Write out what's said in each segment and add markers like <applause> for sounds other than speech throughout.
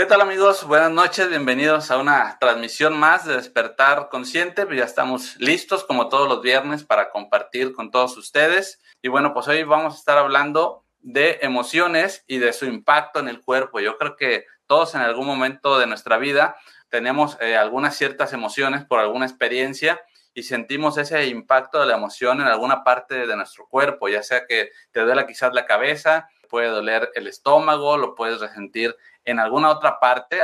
¿Qué tal amigos? Buenas noches, bienvenidos a una transmisión más de Despertar Consciente. Ya estamos listos como todos los viernes para compartir con todos ustedes. Y bueno, pues hoy vamos a estar hablando de emociones y de su impacto en el cuerpo. Yo creo que todos en algún momento de nuestra vida tenemos eh, algunas ciertas emociones por alguna experiencia y sentimos ese impacto de la emoción en alguna parte de nuestro cuerpo, ya sea que te duela quizás la cabeza, puede doler el estómago, lo puedes resentir en alguna otra parte.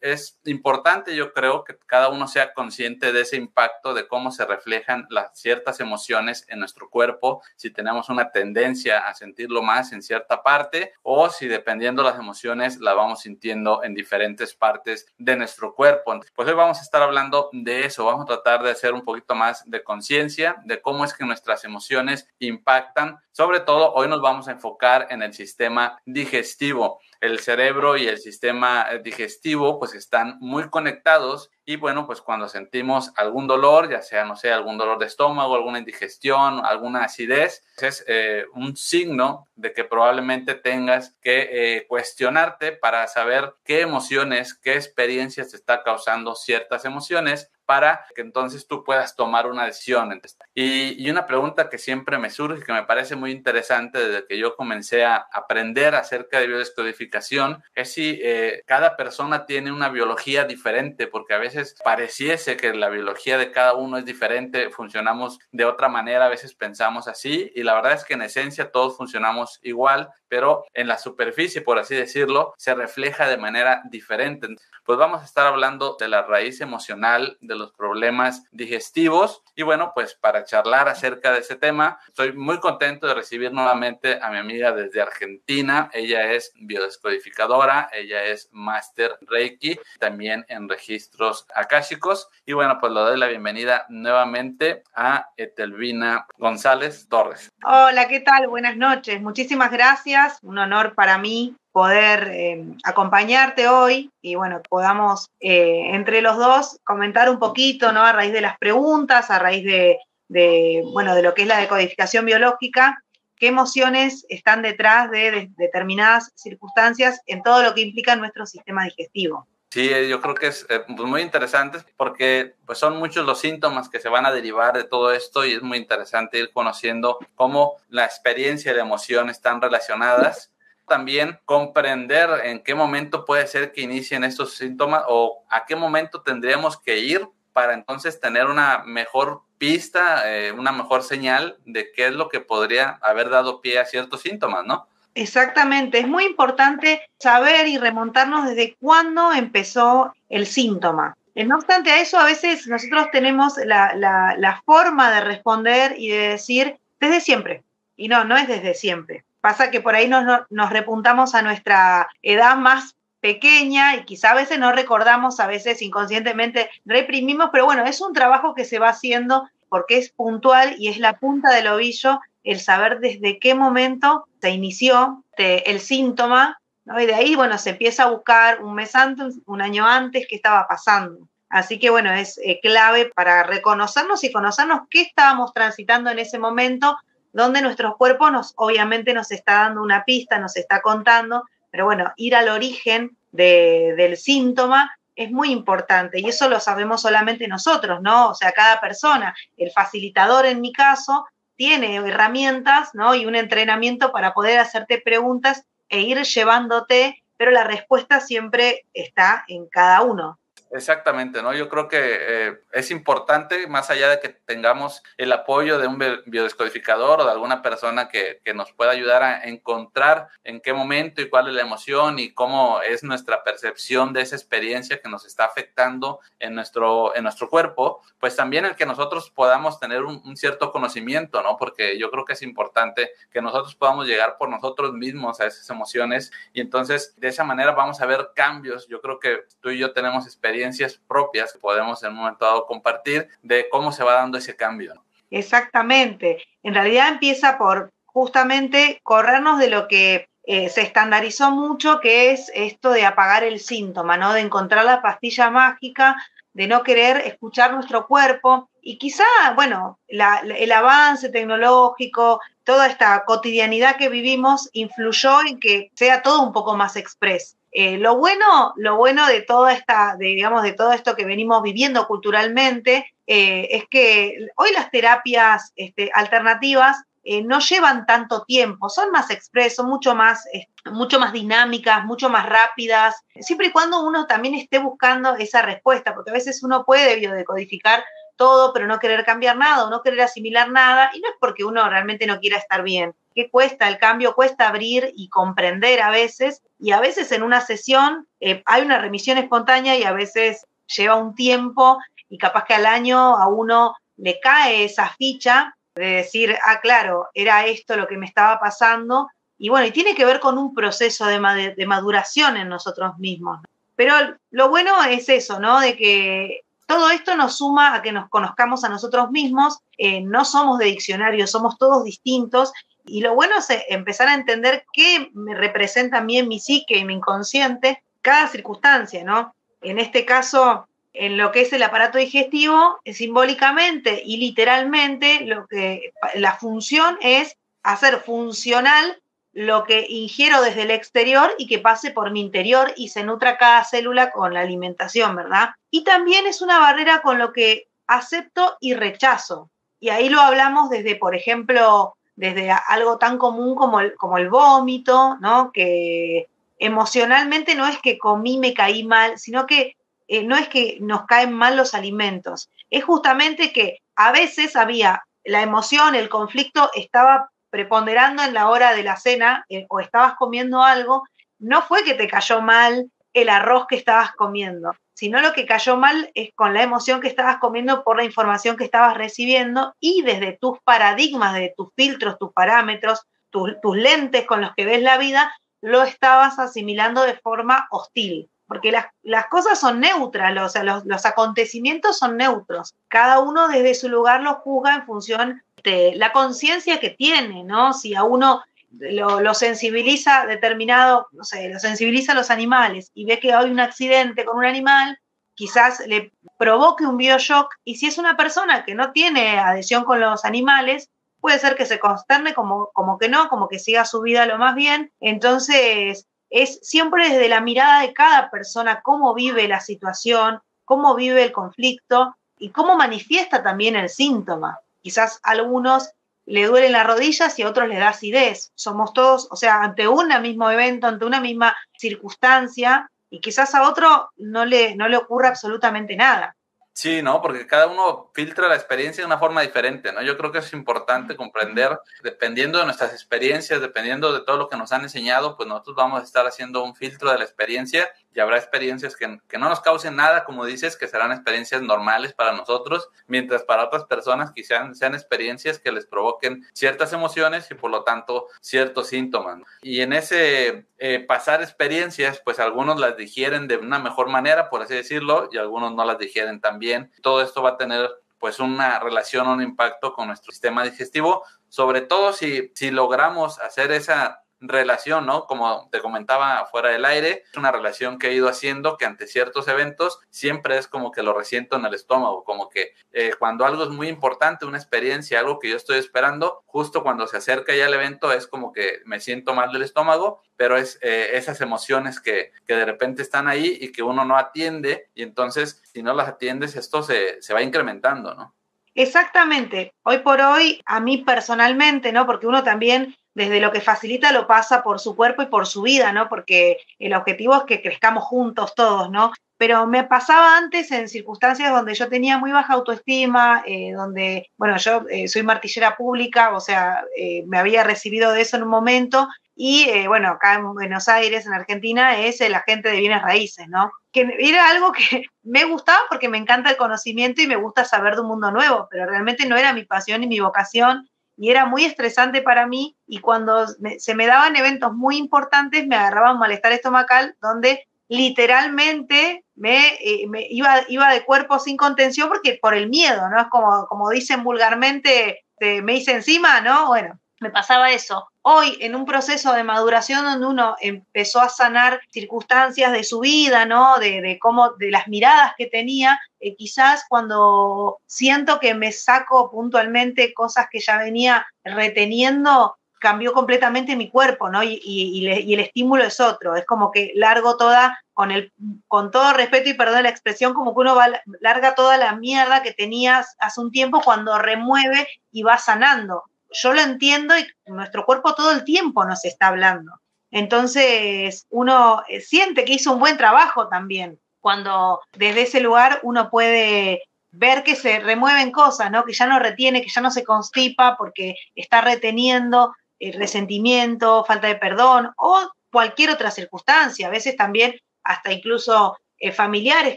Es importante, yo creo, que cada uno sea consciente de ese impacto, de cómo se reflejan las ciertas emociones en nuestro cuerpo, si tenemos una tendencia a sentirlo más en cierta parte o si dependiendo las emociones la vamos sintiendo en diferentes partes de nuestro cuerpo. Pues hoy vamos a estar hablando de eso, vamos a tratar de hacer un poquito más de conciencia de cómo es que nuestras emociones impactan. Sobre todo, hoy nos vamos a enfocar en el sistema digestivo. El cerebro y el sistema eh, digestivo pues están muy conectados y bueno, pues cuando sentimos algún dolor, ya sea, no sé, algún dolor de estómago, alguna indigestión, alguna acidez, es eh, un signo de que probablemente tengas que eh, cuestionarte para saber qué emociones, qué experiencias te está causando ciertas emociones para que entonces tú puedas tomar una decisión. Y, y, una pregunta que siempre me surge, que me parece muy interesante desde que yo comencé a aprender acerca de biodescodificación, es si eh, cada persona tiene una biología diferente, porque a veces pareciese que la biología de cada uno es diferente, funcionamos de otra manera, a veces pensamos así, y la verdad es que en esencia todos funcionamos igual, pero en la superficie, por así decirlo, se refleja de manera diferente pues vamos a estar hablando de la raíz emocional de los problemas digestivos. Y bueno, pues para charlar acerca de ese tema, estoy muy contento de recibir nuevamente a mi amiga desde Argentina. Ella es biodescodificadora, ella es máster Reiki, también en registros akáshicos. Y bueno, pues le doy la bienvenida nuevamente a Etelvina González Torres. Hola, ¿qué tal? Buenas noches. Muchísimas gracias. Un honor para mí poder eh, acompañarte hoy y bueno, podamos eh, entre los dos comentar un poquito, ¿no? A raíz de las preguntas, a raíz de, bueno, de lo que es la decodificación biológica, qué emociones están detrás de, determinadas circunstancias en todo lo que implica nuestro sistema digestivo. Sí, eh, yo creo que es pues, muy interesante porque pues, son muchos los síntomas que se van a derivar de todo esto y es muy interesante ir conociendo cómo la experiencia y la emoción están relacionadas también comprender en qué momento puede ser que inicien estos síntomas o a qué momento tendríamos que ir para entonces tener una mejor pista, eh, una mejor señal de qué es lo que podría haber dado pie a ciertos síntomas, ¿no? Exactamente, es muy importante saber y remontarnos desde cuándo empezó el síntoma. Eh, no obstante a eso, a veces nosotros tenemos la, la forma de responder y de decir desde siempre. Y no, no es desde siempre. Pasa que por ahí nos, repuntamos a nuestra edad más pequeña y quizá a veces no recordamos, a veces inconscientemente reprimimos, pero bueno, es un trabajo que se va haciendo porque es puntual y es la punta del ovillo el saber desde qué momento se inició el síntoma, ¿no? y de ahí, bueno, se empieza a buscar un mes antes, un año antes, qué estaba pasando. Así que, bueno, es eh, clave para reconocernos y conocernos qué estábamos transitando en ese momento donde nuestro cuerpo nos, obviamente nos está dando una pista, nos está contando, pero bueno, ir al origen del síntoma es muy importante y eso lo sabemos solamente nosotros, ¿no? O sea, cada persona, el facilitador en mi caso, tiene herramientas, ¿no? Y un entrenamiento para poder hacerte preguntas e ir llevándote, pero la respuesta siempre está en cada uno. Exactamente, ¿no? Yo creo que eh, es importante, más allá de que tengamos el apoyo de un biodescodificador o de alguna persona que, que, nos pueda ayudar a encontrar en qué momento y cuál es la emoción y cómo es nuestra percepción de esa experiencia que nos está afectando en nuestro, en nuestro cuerpo, pues también el que nosotros podamos tener un, un cierto conocimiento, ¿no? Porque yo creo que es importante que nosotros podamos llegar por nosotros mismos a esas emociones y entonces de esa manera vamos a ver cambios. Yo creo que tú y yo tenemos experiencia propias que podemos en un momento dado compartir de cómo se va dando ese cambio. Exactamente. En realidad empieza por justamente corrernos de lo que eh, se estandarizó mucho, que es esto de apagar el síntoma, ¿no? De encontrar la pastilla mágica, de no querer escuchar nuestro cuerpo. Y quizá, bueno, el avance tecnológico, toda esta cotidianidad que vivimos influyó en que sea todo un poco más expreso. Eh, lo bueno, lo bueno de toda esta, digamos, de todo esto que venimos viviendo culturalmente, eh, es que hoy las terapias este, alternativas eh, no llevan tanto tiempo, son más expresos, mucho más, mucho más dinámicas, mucho más rápidas, siempre y cuando uno también esté buscando esa respuesta, porque a veces uno puede biodecodificar todo, pero no querer cambiar nada o no querer asimilar nada, y no es porque uno realmente no quiera estar bien, que cuesta el cambio, cuesta abrir y comprender a veces, y a veces en una sesión eh, hay una remisión espontánea y a veces lleva un tiempo y capaz que al año a uno le cae esa ficha de decir, ah, claro, era esto lo que me estaba pasando, y bueno, y tiene que ver con un proceso de, de maduración en nosotros mismos. Pero lo bueno es eso, ¿no? De que todo esto nos suma a que nos conozcamos a nosotros mismos, eh, no somos de diccionario, somos todos distintos y lo bueno es eh, empezar a entender qué me representa a mí en mi psique y mi inconsciente cada circunstancia, ¿no? En este caso, en lo que es el aparato digestivo, simbólicamente y literalmente, lo que, la función es hacer funcional lo que ingiero desde el exterior y que pase por mi interior y se nutra cada célula con la alimentación, ¿verdad? Y también es una barrera con lo que acepto y rechazo. Y ahí lo hablamos desde, por ejemplo, desde algo tan común como el, como el vómito, ¿no? Que emocionalmente no es que comí, me caí mal, sino que eh, no es que nos caen mal los alimentos, es justamente que a veces había la emoción, el conflicto estaba preponderando en la hora de la cena eh, o estabas comiendo algo, no fue que te cayó mal el arroz que estabas comiendo, sino lo que cayó mal es con la emoción que estabas comiendo por la información que estabas recibiendo y desde tus paradigmas, de tus filtros, tus parámetros, tus lentes con los que ves la vida, lo estabas asimilando de forma hostil porque las, cosas son neutras, sea, los, acontecimientos son neutros. Cada uno desde su lugar lo juzga en función de la conciencia que tiene, ¿no? Si a uno lo, sensibiliza determinado, no sé, lo sensibiliza a los animales y ve que hay un accidente con un animal, quizás le provoque un bioshock y si es una persona que no tiene adhesión con los animales, puede ser que se consterne como, como que no, como que siga su vida lo más bien. Entonces, es siempre desde la mirada de cada persona cómo vive la situación, cómo vive el conflicto y cómo manifiesta también el síntoma. Quizás a algunos le duelen las rodillas y a otros le da acidez. Somos todos, o sea, ante un mismo evento, ante una misma circunstancia, y quizás a otro no le, no le ocurre absolutamente nada. Sí, ¿no? Porque cada uno filtra la experiencia de una forma diferente, ¿no? Yo creo que es importante comprender, dependiendo de nuestras experiencias, dependiendo de todo lo que nos han enseñado, pues nosotros vamos a estar haciendo un filtro de la experiencia y habrá experiencias que, no nos causen nada, como dices, que serán experiencias normales para nosotros, mientras para otras personas quizás sean experiencias que les provoquen ciertas emociones y por lo tanto ciertos síntomas. Y en ese eh, pasar experiencias, pues algunos las digieren de una mejor manera, por así decirlo, y algunos no las digieren tan bien. Todo esto va a tener pues una relación, un impacto con nuestro sistema digestivo, sobre todo si, si logramos hacer esa relación, ¿no? Como te comentaba fuera del aire, es una relación que he ido haciendo que ante ciertos eventos siempre es como que lo resiento en el estómago, como que eh, cuando algo es muy importante, una experiencia, algo que yo estoy esperando, justo cuando se acerca ya el evento es como que me siento mal del estómago, pero es eh, esas emociones que, que, de repente están ahí y que uno no atiende y entonces si no las atiendes esto se, se va incrementando, ¿no? Exactamente. Hoy por hoy, a mí personalmente, ¿no? Porque uno también desde lo que facilita lo pasa por su cuerpo y por su vida, ¿no? Porque el objetivo es que crezcamos juntos todos, ¿no? Pero me pasaba antes en circunstancias donde yo tenía muy baja autoestima, eh, donde, bueno, yo eh, soy martillera pública, o sea, eh, me había recibido de eso en un momento y bueno, acá en Buenos Aires, en Argentina, es el agente de bienes raíces, ¿no? Que era algo que <laughs> me gustaba porque me encanta el conocimiento y me gusta saber de un mundo nuevo, pero realmente no era mi pasión ni mi vocación y era muy estresante para mí y cuando se me daban eventos muy importantes me agarraba un malestar estomacal donde literalmente me, eh, iba, iba de cuerpo sin contención porque por el miedo, ¿no? Es como, como dicen vulgarmente, me hice encima, ¿no? Bueno, me pasaba eso. Hoy, en un proceso de maduración donde uno empezó a sanar circunstancias de su vida, ¿no? De, cómo, de las miradas que tenía, eh, quizás cuando siento que me saco puntualmente cosas que ya venía reteniendo, cambió completamente mi cuerpo, ¿no? Y, el estímulo es otro. Es como que largo toda, con, el, con todo respeto y perdón la expresión, como que uno va, larga toda la mierda que tenías hace un tiempo cuando remueve y va sanando yo lo entiendo y nuestro cuerpo todo el tiempo nos está hablando. Entonces, uno eh, siente que hizo un buen trabajo también, cuando desde ese lugar uno puede ver que se remueven cosas, ¿no? Que ya no retiene, que ya no se constipa porque está reteniendo el resentimiento, falta de perdón o cualquier otra circunstancia. A veces también hasta incluso eh, familiares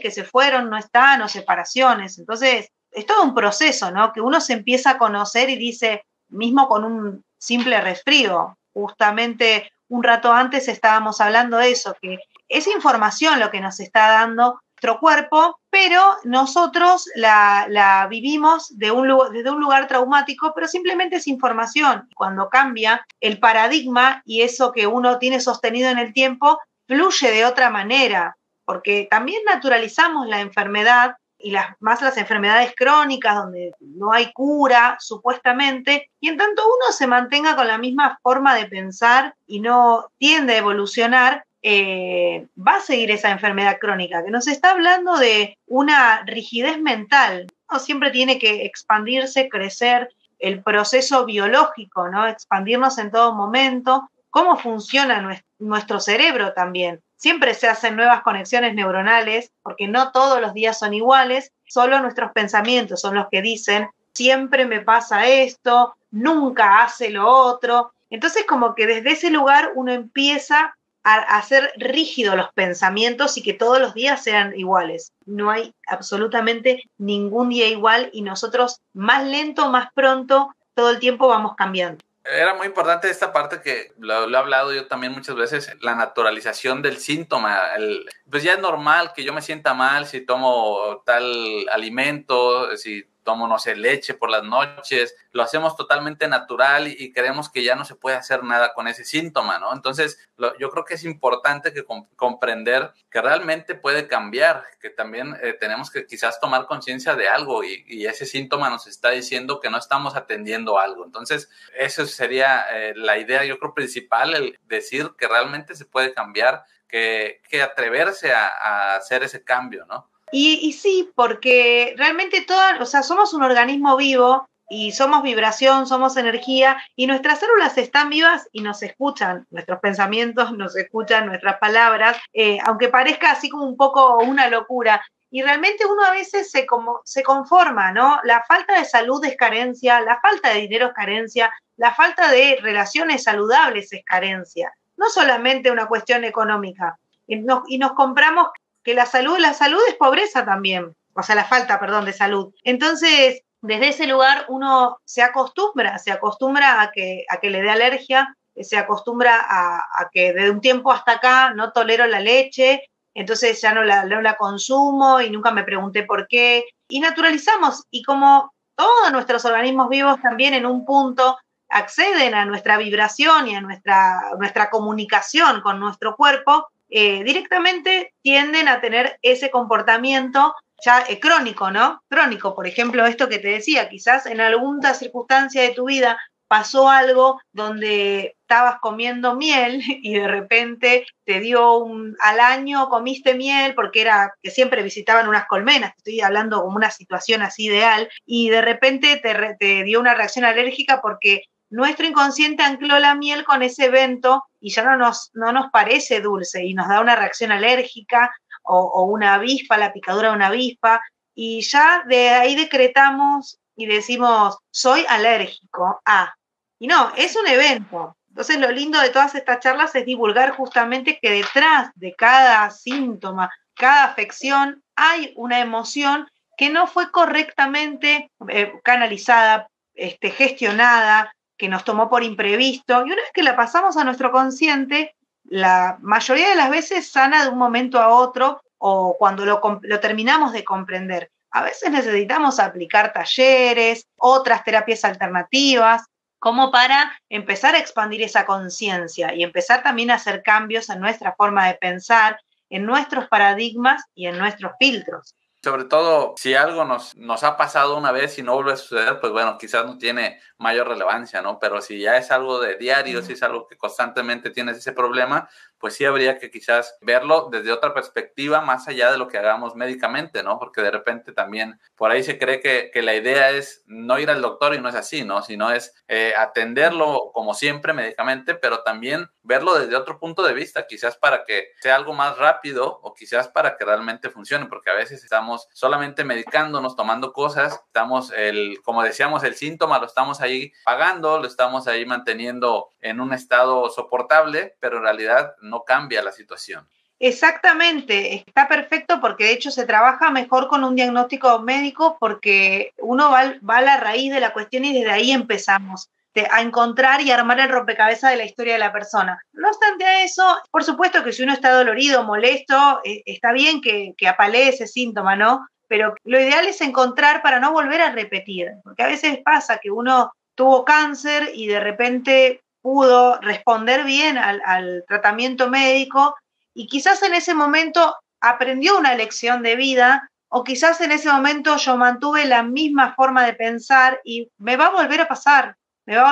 que se fueron no están o separaciones. Entonces, es todo un proceso, ¿no? Que uno se empieza a conocer y dice, mismo con un simple resfrío. Justamente un rato antes estábamos hablando de eso, que es información lo que nos está dando nuestro cuerpo, pero nosotros la, vivimos de un, desde un lugar traumático, pero simplemente es información. Cuando cambia el paradigma y eso que uno tiene sostenido en el tiempo, fluye de otra manera, porque también naturalizamos la enfermedad y las, más las enfermedades crónicas donde no hay cura, supuestamente, y en tanto uno se mantenga con la misma forma de pensar y no tiende a evolucionar, eh, va a seguir esa enfermedad crónica, que nos está hablando de una rigidez mental. Uno siempre tiene que expandirse, crecer, el proceso biológico, ¿no? Expandirnos en todo momento, cómo funciona nuestro cerebro también Siempre se hacen nuevas conexiones neuronales porque no todos los días son iguales, solo nuestros pensamientos son los que dicen, siempre me pasa esto, nunca hace lo otro. Entonces como que desde ese lugar uno empieza a hacer rígidos los pensamientos y que todos los días sean iguales. No hay absolutamente ningún día igual y nosotros más lento, más pronto, todo el tiempo vamos cambiando era muy importante esta parte que lo, he hablado yo también muchas veces, la naturalización del síntoma. El, pues ya es normal que yo me sienta mal si tomo tal alimento, si tomo, no sé, leche por las noches, lo hacemos totalmente natural y, creemos que ya no se puede hacer nada con ese síntoma, ¿no? Entonces, yo creo que es importante que comprender que realmente puede cambiar, que también eh, tenemos que quizás tomar conciencia de algo y, ese síntoma nos está diciendo que no estamos atendiendo algo. Entonces, eso sería eh, la idea, yo creo, principal, el decir que realmente se puede cambiar, que, que atreverse a hacer ese cambio, ¿no? Y, sí, porque realmente todas, o sea, somos un organismo vivo y somos vibración, somos energía y nuestras células están vivas y nos escuchan, nuestros pensamientos <laughs> nos escuchan, nuestras palabras, eh, aunque parezca así como un poco una locura. Y realmente uno a veces se, como, se conforma, ¿no? La falta de salud es carencia, la falta de dinero es carencia, la falta de relaciones saludables es carencia, no solamente una cuestión económica. y nos compramos que la salud, la salud es pobreza también, o sea, la falta, perdón, de salud. Entonces, desde ese lugar uno se acostumbra, se acostumbra a que, a que le dé alergia, se acostumbra a, que de un tiempo hasta acá no tolero la leche, entonces ya no la, no la consumo y nunca me pregunté por qué. Y naturalizamos, y como todos nuestros organismos vivos también en un punto acceden a nuestra vibración y a nuestra, nuestra comunicación con nuestro cuerpo, eh, directamente tienden a tener ese comportamiento ya eh, crónico, ¿no? Crónico, por ejemplo, esto que te decía, quizás en alguna circunstancia de tu vida pasó algo donde estabas comiendo miel <laughs> y de repente te dio un, al año comiste miel porque era que siempre visitaban unas colmenas, estoy hablando como una situación así ideal, y de repente te, te dio una reacción alérgica porque nuestro inconsciente ancló la miel con ese evento y ya no nos, no nos parece dulce y nos da una reacción alérgica o, una avispa, la picadura de una avispa, y ya de ahí decretamos y decimos, soy alérgico a. Y no, es un evento. Entonces lo lindo de todas estas charlas es divulgar justamente que detrás de cada síntoma, cada afección, hay una emoción que no fue correctamente eh, canalizada, este, gestionada, que nos tomó por imprevisto. Y una vez que la pasamos a nuestro consciente, la mayoría de las veces sana de un momento a otro o cuando lo, lo terminamos de comprender. A veces necesitamos aplicar talleres, otras terapias alternativas, como para empezar a expandir esa conciencia y empezar también a hacer cambios en nuestra forma de pensar, en nuestros paradigmas y en nuestros filtros. Sobre todo, si algo nos, nos ha pasado una vez y no vuelve a suceder, pues bueno, quizás no tiene mayor relevancia, ¿no? Pero si ya es algo de diario, si es algo que constantemente tienes ese problema, pues sí habría que quizás verlo desde otra perspectiva, más allá de lo que hagamos médicamente, ¿no? Porque de repente también por ahí se cree que, que la idea es no ir al doctor y no es así, ¿no? Sino es eh, atenderlo como siempre médicamente, pero también verlo desde otro punto de vista, quizás para que sea algo más rápido o quizás para que realmente funcione, porque a veces estamos solamente medicándonos, tomando cosas, estamos, el, como decíamos, el síntoma lo estamos ahí pagando, lo estamos ahí manteniendo en un estado soportable, pero en realidad cambia la situación. Exactamente, está perfecto porque de hecho se trabaja mejor con un diagnóstico médico porque uno va, va a la raíz de la cuestión y desde ahí empezamos a encontrar y armar el rompecabezas de la historia de la persona. No obstante a eso, por supuesto que si uno está dolorido, molesto, eh, está bien que, que apalee ese síntoma, ¿no? Pero lo ideal es encontrar para no volver a repetir, porque a veces pasa que uno tuvo cáncer y de repente pudo responder bien al, tratamiento médico y quizás en ese momento aprendió una lección de vida o quizás en ese momento yo mantuve la misma forma de pensar y me va a volver a pasar,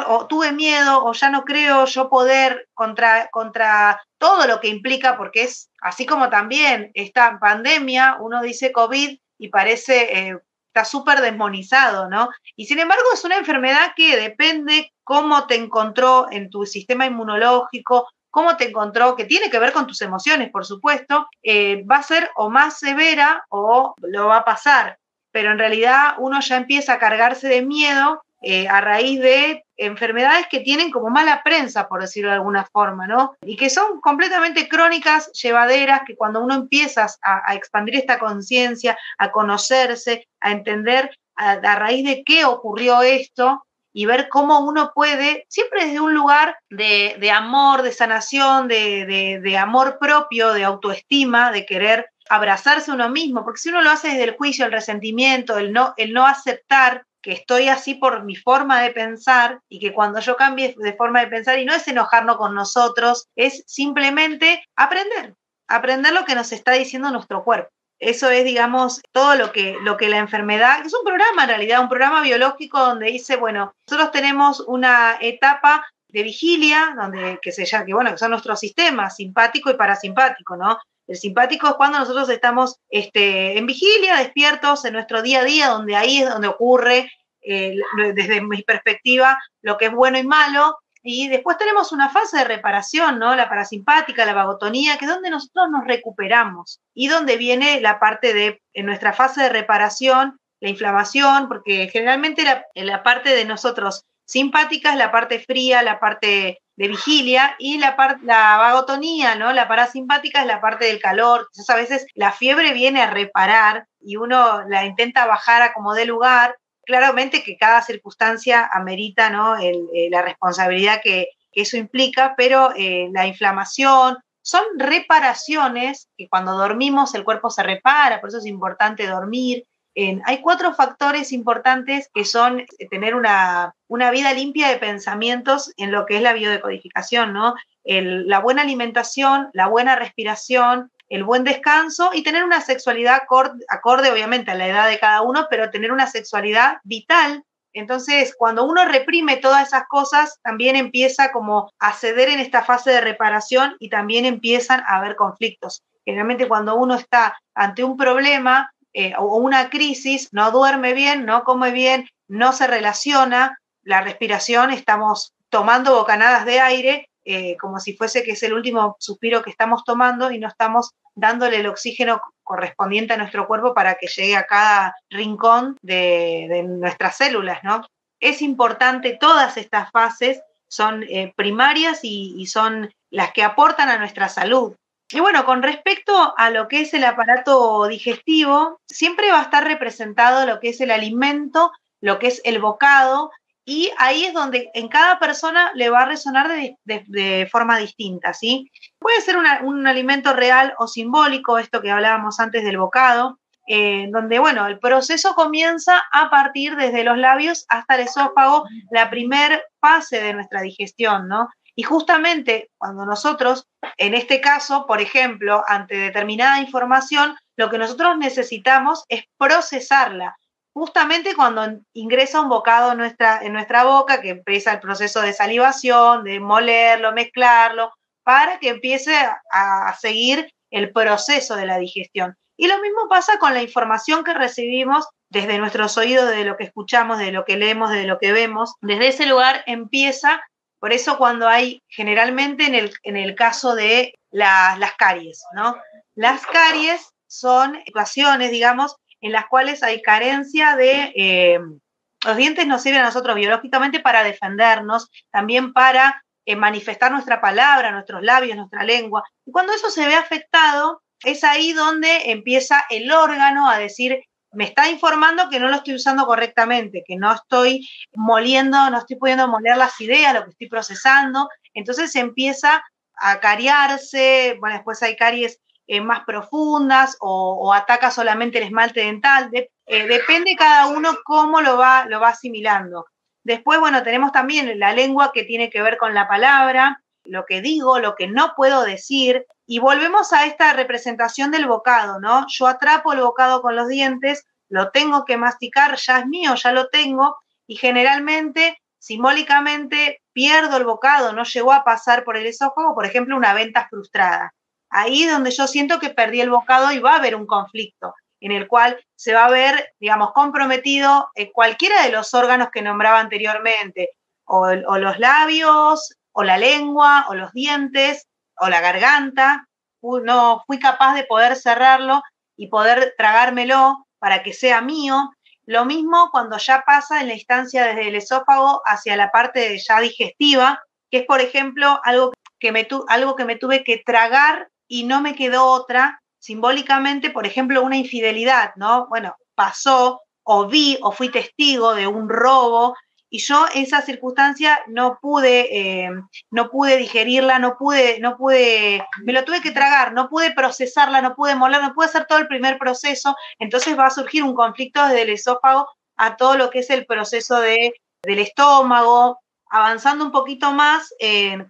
o tuve miedo o ya no creo yo poder contra, contra todo lo que implica, porque es así como también esta pandemia, uno dice COVID y parece eh, está súper desmonizado, ¿no? Y sin embargo es una enfermedad que depende cómo te encontró en tu sistema inmunológico, cómo te encontró, que tiene que ver con tus emociones, por supuesto, eh, va a ser o más severa o lo va a pasar. Pero en realidad uno ya empieza a cargarse de miedo eh, a raíz de enfermedades que tienen como mala prensa, por decirlo de alguna forma, ¿no? Y que son completamente crónicas, llevaderas, que cuando uno empieza a, expandir esta conciencia, a conocerse, a entender a, raíz de qué ocurrió esto, y ver cómo uno puede, siempre desde un lugar de, amor, de sanación, de, de, amor propio, de autoestima, de querer abrazarse uno mismo, porque si uno lo hace desde el juicio, el resentimiento, el no, el no aceptar que estoy así por mi forma de pensar y que cuando yo cambie de forma de pensar, y no es enojarnos con nosotros, es simplemente aprender, aprender lo que nos está diciendo nuestro cuerpo. Eso es, digamos, todo lo que, lo que la enfermedad, es un programa en realidad, un programa biológico donde dice, bueno, nosotros tenemos una etapa de vigilia, donde, que se llama, que bueno, que son nuestros sistemas, simpático y parasimpático, ¿no? El simpático es cuando nosotros estamos este, en vigilia, despiertos en nuestro día a día, donde ahí es donde ocurre, eh, desde mi perspectiva, lo que es bueno y malo. Y después tenemos una fase de reparación, ¿no? La parasimpática, la vagotonía, que es donde nosotros nos recuperamos y donde viene la parte de, en nuestra fase de reparación, la inflamación, porque generalmente la, la parte de nosotros simpática es la parte fría, la parte de vigilia y la, la vagotonía, ¿no? La parasimpática es la parte del calor. Entonces a veces la fiebre viene a reparar y uno la intenta bajar a como de lugar. Claramente que cada circunstancia amerita, ¿no? Eh, la responsabilidad que, eso implica, pero eh, la inflamación, son reparaciones que cuando dormimos el cuerpo se repara, por eso es importante dormir, hay cuatro factores importantes que son eh, tener una, vida limpia de pensamientos en lo que es la biodecodificación, la buena alimentación, la buena respiración, el buen descanso y tener una sexualidad acorde, obviamente a la edad de cada uno, pero tener una sexualidad vital. Entonces, cuando uno reprime todas esas cosas, también empieza como a ceder en esta fase de reparación y también empiezan a haber conflictos. Generalmente cuando uno está ante un problema, eh, o una crisis, no duerme bien, no come bien, no se relaciona, la respiración estamos tomando bocanadas de aire, eh, como si fuese que es el último suspiro que estamos tomando y no estamos dándole el oxígeno correspondiente a nuestro cuerpo para que llegue a cada rincón de, nuestras células, ¿no? Es importante, todas estas fases son eh, primarias y son las que aportan a nuestra salud. Y bueno, con respecto a lo que es el aparato digestivo, siempre va a estar representado lo que es el alimento, lo que es el bocado, y ahí es donde en cada persona le va a resonar de, forma distinta, ¿sí? Puede ser un alimento real o simbólico, esto que hablábamos antes del bocado, eh, donde, bueno, el proceso comienza a partir desde los labios hasta el esófago, la primer fase de nuestra digestión, ¿no? Y justamente cuando nosotros, en este caso, por ejemplo, ante determinada información, lo que nosotros necesitamos es procesarla. Justamente cuando ingresa un bocado en nuestra, boca, que empieza el proceso de salivación, de molerlo, mezclarlo, para que empiece a seguir el proceso de la digestión. Y lo mismo pasa con la información que recibimos desde nuestros oídos, de lo que escuchamos, de lo que leemos, de lo que vemos. Desde ese lugar empieza por eso cuando hay, generalmente en el, en el caso de las caries, ¿no? Las caries son situaciones, digamos, en las cuales hay carencia de... Eh, los dientes nos sirven a nosotros biológicamente para defendernos, también para eh, manifestar nuestra palabra, nuestros labios, nuestra lengua. Y cuando eso se ve afectado, es ahí donde empieza el órgano a decir, me está informando que no lo estoy usando correctamente, que no estoy moliendo, no estoy pudiendo moler las ideas, lo que estoy procesando. Entonces empieza a cariarse, bueno, después hay caries eh, más profundas o, ataca solamente el esmalte dental. Eh, depende cada uno cómo lo va, lo va asimilando. Después, bueno, tenemos también la lengua que tiene que ver con la palabra, lo que digo, lo que no puedo decir. Y volvemos a esta representación del bocado, ¿no? Yo atrapo el bocado con los dientes, lo tengo que masticar, ya es mío, ya lo tengo, y generalmente, simbólicamente, pierdo el bocado, no llegó a pasar por el esófago, por ejemplo, una venta frustrada. Ahí donde yo siento que perdí el bocado y va a haber un conflicto en el cual se va a ver, digamos, comprometido cualquiera de los órganos que nombraba anteriormente, o, o los labios, o la lengua, o los dientes, o la garganta, no fui capaz de poder cerrarlo y poder tragármelo para que sea mío. Lo mismo cuando ya pasa en la instancia desde el esófago hacia la parte ya digestiva, que es, por ejemplo, algo que me, algo que me tuve que tragar y no me quedó otra, simbólicamente, por ejemplo, una infidelidad, ¿no? Bueno, pasó o vi o fui testigo de un robo y yo esa circunstancia no pude, eh, no pude digerirla, no pude, no pude, me lo tuve que tragar, no pude procesarla, no pude moler, no pude hacer todo el primer proceso, entonces va a surgir un conflicto desde el esófago a todo lo que es el proceso de, del estómago, avanzando un poquito más,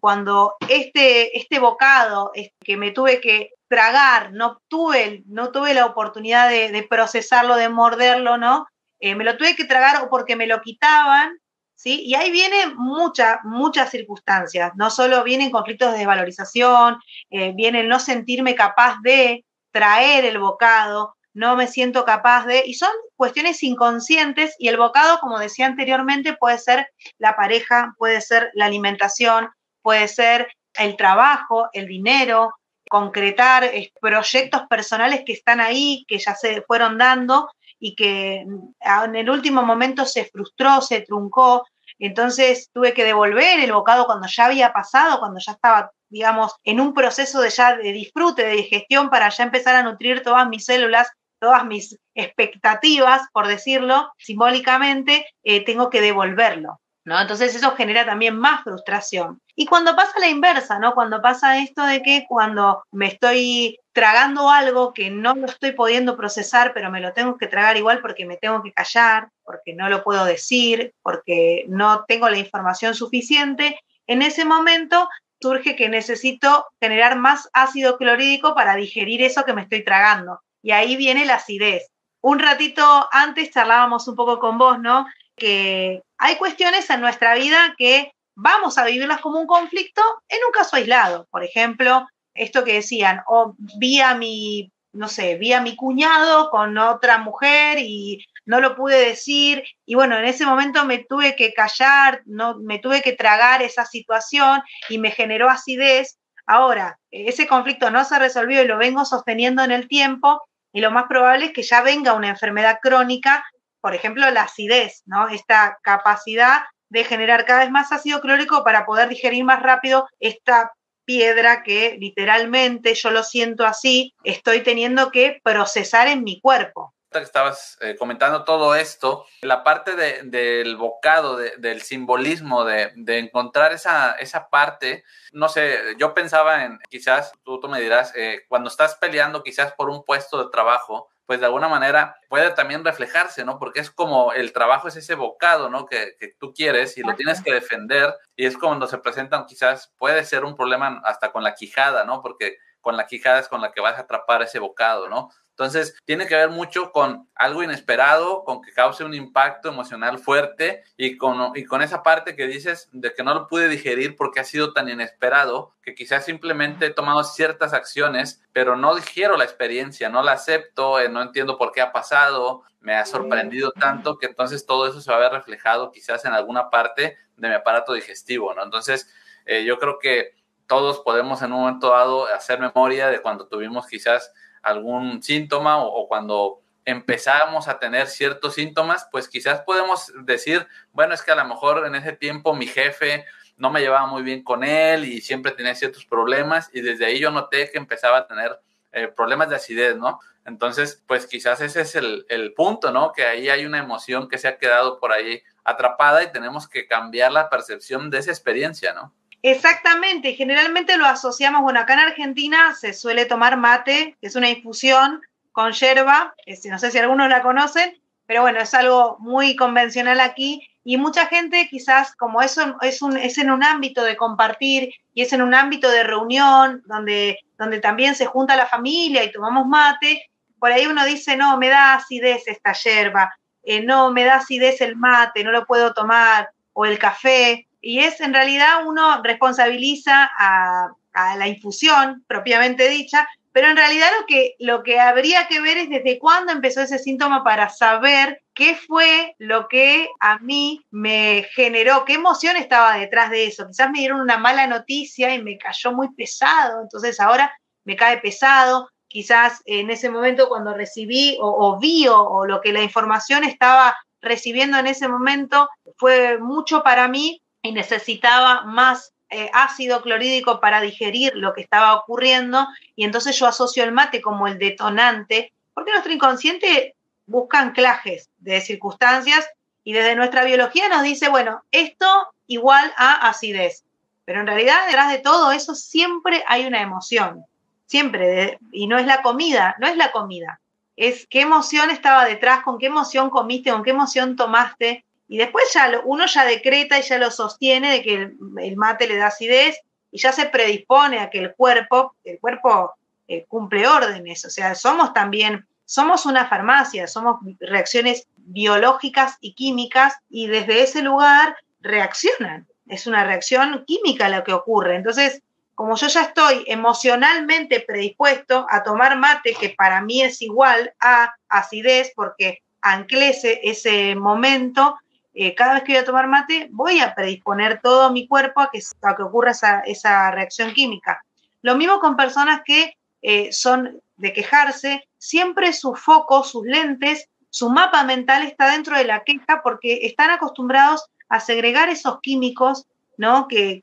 cuando este, este bocado que me tuve que tragar, no tuve, no tuve la oportunidad de, procesarlo, de morderlo, ¿no? Eh, me lo tuve que tragar o porque me lo quitaban y ahí vienen muchas, muchas circunstancias, no solo vienen conflictos de desvalorización, eh, viene no sentirme capaz de traer el bocado, no me siento capaz de, y son cuestiones inconscientes y el bocado, como decía anteriormente, puede ser la pareja, puede ser la alimentación, puede ser el trabajo, el dinero, concretar eh, proyectos personales que están ahí, que ya se fueron dando y que en el último momento se frustró, se truncó. Entonces tuve que devolver el bocado cuando ya había pasado, cuando ya estaba, digamos, en un proceso de ya de disfrute, de digestión, para ya empezar a nutrir todas mis células, todas mis expectativas, por decirlo simbólicamente, eh, tengo que devolverlo. ¿No? Entonces eso genera también más frustración. Y cuando pasa la inversa, ¿no? Cuando pasa esto de que cuando me estoy tragando algo que no lo estoy pudiendo procesar, pero me lo tengo que tragar igual porque me tengo que callar, porque no lo puedo decir, porque no tengo la información suficiente, en ese momento surge que necesito generar más ácido clorhídrico para digerir eso que me estoy tragando. Y ahí viene la acidez. Un ratito antes charlábamos un poco con vos, ¿no? Que hay cuestiones en nuestra vida que vamos a vivirlas como un conflicto en un caso aislado. Por ejemplo, esto que decían, o vi a mi, no sé, vi a mi cuñado con otra mujer y no lo pude decir y bueno, en ese momento me tuve que callar, no, me tuve que tragar esa situación y me generó acidez. Ahora, ese conflicto no se resolvió y lo vengo sosteniendo en el tiempo y lo más probable es que ya venga una enfermedad crónica, por ejemplo, la acidez, ¿no? Esta capacidad de generar cada vez más ácido clórico para poder digerir más rápido esta piedra que literalmente, yo lo siento así, estoy teniendo que procesar en mi cuerpo que estabas eh, comentando todo esto, la parte del bocado, del simbolismo, de, encontrar esa, esa parte, no sé, yo pensaba en, quizás tú, tú me dirás, eh, cuando estás peleando quizás por un puesto de trabajo, pues de alguna manera puede también reflejarse, ¿no? Porque es como el trabajo es ese bocado, ¿no? Que, que tú quieres y lo tienes que defender y es cuando se presentan quizás, puede ser un problema hasta con la quijada, ¿no? Porque con la quijada es con la que vas a atrapar ese bocado, ¿no? Entonces, tiene que ver mucho con algo inesperado, con que cause un impacto emocional fuerte y con, y con esa parte que dices de que no lo pude digerir porque ha sido tan inesperado que quizás simplemente he tomado ciertas acciones, pero no digiero la experiencia, no la acepto, eh, no entiendo por qué ha pasado, me ha sorprendido tanto que entonces todo eso se va a ver reflejado quizás en alguna parte de mi aparato digestivo, ¿no? Entonces, eh, yo creo que todos podemos en un momento dado hacer memoria de cuando tuvimos quizás algún síntoma o, cuando empezamos a tener ciertos síntomas, pues quizás podemos decir, bueno, es que a lo mejor en ese tiempo mi jefe no me llevaba muy bien con él y siempre tenía ciertos problemas y desde ahí yo noté que empezaba a tener eh, problemas de acidez, ¿no? Entonces, pues quizás ese es el, el, punto, ¿no? Que ahí hay una emoción que se ha quedado por ahí atrapada y tenemos que cambiar la percepción de esa experiencia, ¿no? Exactamente, generalmente lo asociamos, bueno, acá en Argentina se suele tomar mate, es una infusión con yerba, no sé si algunos la conocen, pero bueno, es algo muy convencional aquí y mucha gente quizás como eso es, un, es en un ámbito de compartir y es en un ámbito de reunión donde, donde también se junta la familia y tomamos mate, por ahí uno dice, no, me da acidez esta yerba, eh, no, me da acidez el mate, no lo puedo tomar, o el café, y es en realidad uno responsabiliza a, la infusión propiamente dicha, pero en realidad lo que, lo que habría que ver es desde cuándo empezó ese síntoma para saber qué fue lo que a mí me generó, qué emoción estaba detrás de eso. Quizás me dieron una mala noticia y me cayó muy pesado, entonces ahora me cae pesado. Quizás en ese momento cuando recibí o, o vi o lo que la información estaba recibiendo en ese momento fue mucho para mí y necesitaba más eh, ácido clorhídrico para digerir lo que estaba ocurriendo y entonces yo asocio el mate como el detonante, porque nuestro inconsciente busca anclajes de circunstancias y desde nuestra biología nos dice, bueno, esto igual a acidez, pero en realidad detrás de todo eso siempre hay una emoción, siempre, y no es la comida, no es la comida, es qué emoción estaba detrás, con qué emoción comiste, con qué emoción tomaste, y después ya uno ya decreta y ya lo sostiene de que el, mate le da acidez y ya se predispone a que el cuerpo, el cuerpo eh, cumple órdenes. O sea, somos también, somos una farmacia, somos reacciones biológicas y químicas y desde ese lugar reaccionan. Es una reacción química lo que ocurre. Entonces, como yo ya estoy emocionalmente predispuesto a tomar mate, que para mí es igual a acidez, porque anclece ese momento, eh, cada vez que voy a tomar mate, voy a predisponer todo mi cuerpo a que, que ocurra esa, reacción química. Lo mismo con personas que eh, son de quejarse, siempre su foco, sus lentes, su mapa mental está dentro de la queja porque están acostumbrados a segregar esos químicos ¿no? que,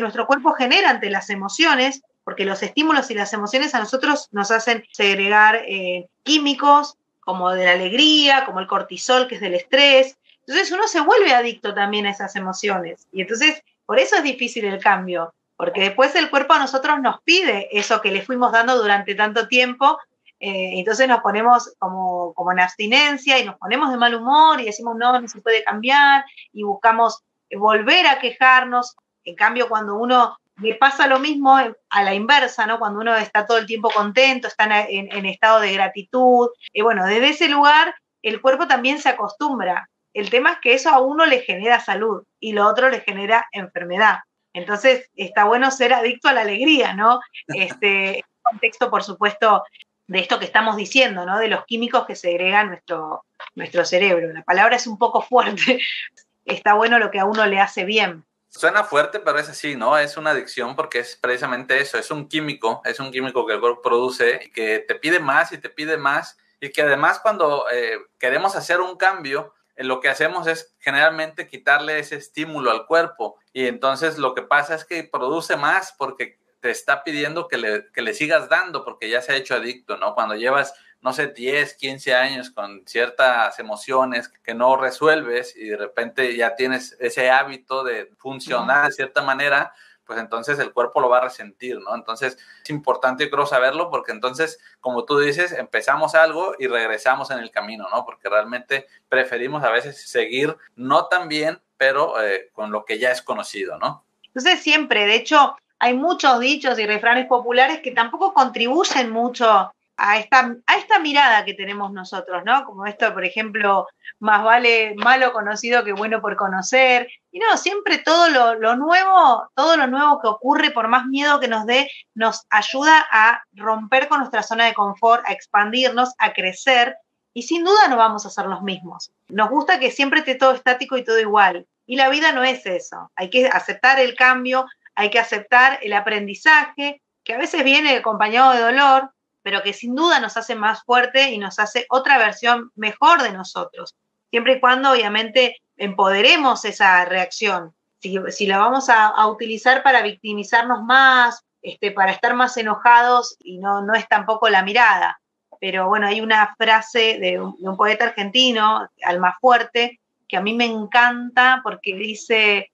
nuestro cuerpo genera ante las emociones, porque los estímulos y las emociones a nosotros nos hacen segregar eh, químicos como de la alegría, como el cortisol, que es del estrés, entonces uno se vuelve adicto también a esas emociones. Y entonces, por eso es difícil el cambio, porque después el cuerpo a nosotros nos pide eso que le fuimos dando durante tanto tiempo. Eh, entonces nos ponemos como, como en abstinencia y nos ponemos de mal humor y decimos, no, no se puede cambiar y buscamos volver a quejarnos. En cambio, cuando uno le pasa lo mismo a la inversa, ¿no? Cuando uno está todo el tiempo contento, está en, estado de gratitud. Y bueno, desde ese lugar el cuerpo también se acostumbra el tema es que eso a uno le genera salud y lo otro le genera enfermedad. Entonces, está bueno ser adicto a la alegría, ¿no? Este contexto, por supuesto, de esto que estamos diciendo, ¿no? De los químicos que segrega nuestro, nuestro cerebro. La palabra es un poco fuerte. Está bueno lo que a uno le hace bien. Suena fuerte, pero es así, ¿no? Es una adicción porque es precisamente eso, es un químico, es un químico que el cuerpo produce que te pide más y te pide más y que además cuando eh, queremos hacer un cambio, lo que hacemos es generalmente quitarle ese estímulo al cuerpo. Y entonces lo que pasa es que produce más porque te está pidiendo que le, que le sigas dando porque ya se ha hecho adicto, ¿no? Cuando llevas no sé, 10, 15 años con ciertas emociones que no resuelves y de repente ya tienes ese hábito de funcionar de cierta manera, pues entonces el cuerpo lo va a resentir, ¿no? Entonces es importante, creo, saberlo porque entonces, como tú dices, empezamos algo y regresamos en el camino, ¿no? Porque realmente preferimos a veces seguir no tan bien, pero eh, con lo que ya es conocido, ¿no? Entonces siempre, de hecho, hay muchos dichos y refranes populares que tampoco contribuyen mucho a esta, a esta mirada que tenemos nosotros, ¿no? Como esto, por ejemplo, más vale malo conocido que bueno por conocer. No, siempre todo lo, lo, nuevo, todo lo nuevo que ocurre, por más miedo que nos dé, nos ayuda a romper con nuestra zona de confort, a expandirnos, a crecer. Y sin duda no vamos a ser los mismos. Nos gusta que siempre esté todo estático y todo igual. Y la vida no es eso. Hay que aceptar el cambio, hay que aceptar el aprendizaje, que a veces viene acompañado de dolor, pero que sin duda nos hace más fuerte y nos hace otra versión mejor de nosotros, siempre y cuando obviamente empoderemos esa reacción. Si, la vamos a, utilizar para victimizarnos más, este, para estar más enojados, y no, no es tampoco la mirada. Pero bueno, hay una frase de un, de un poeta argentino, Alma Fuerte, que a mí me encanta porque dice,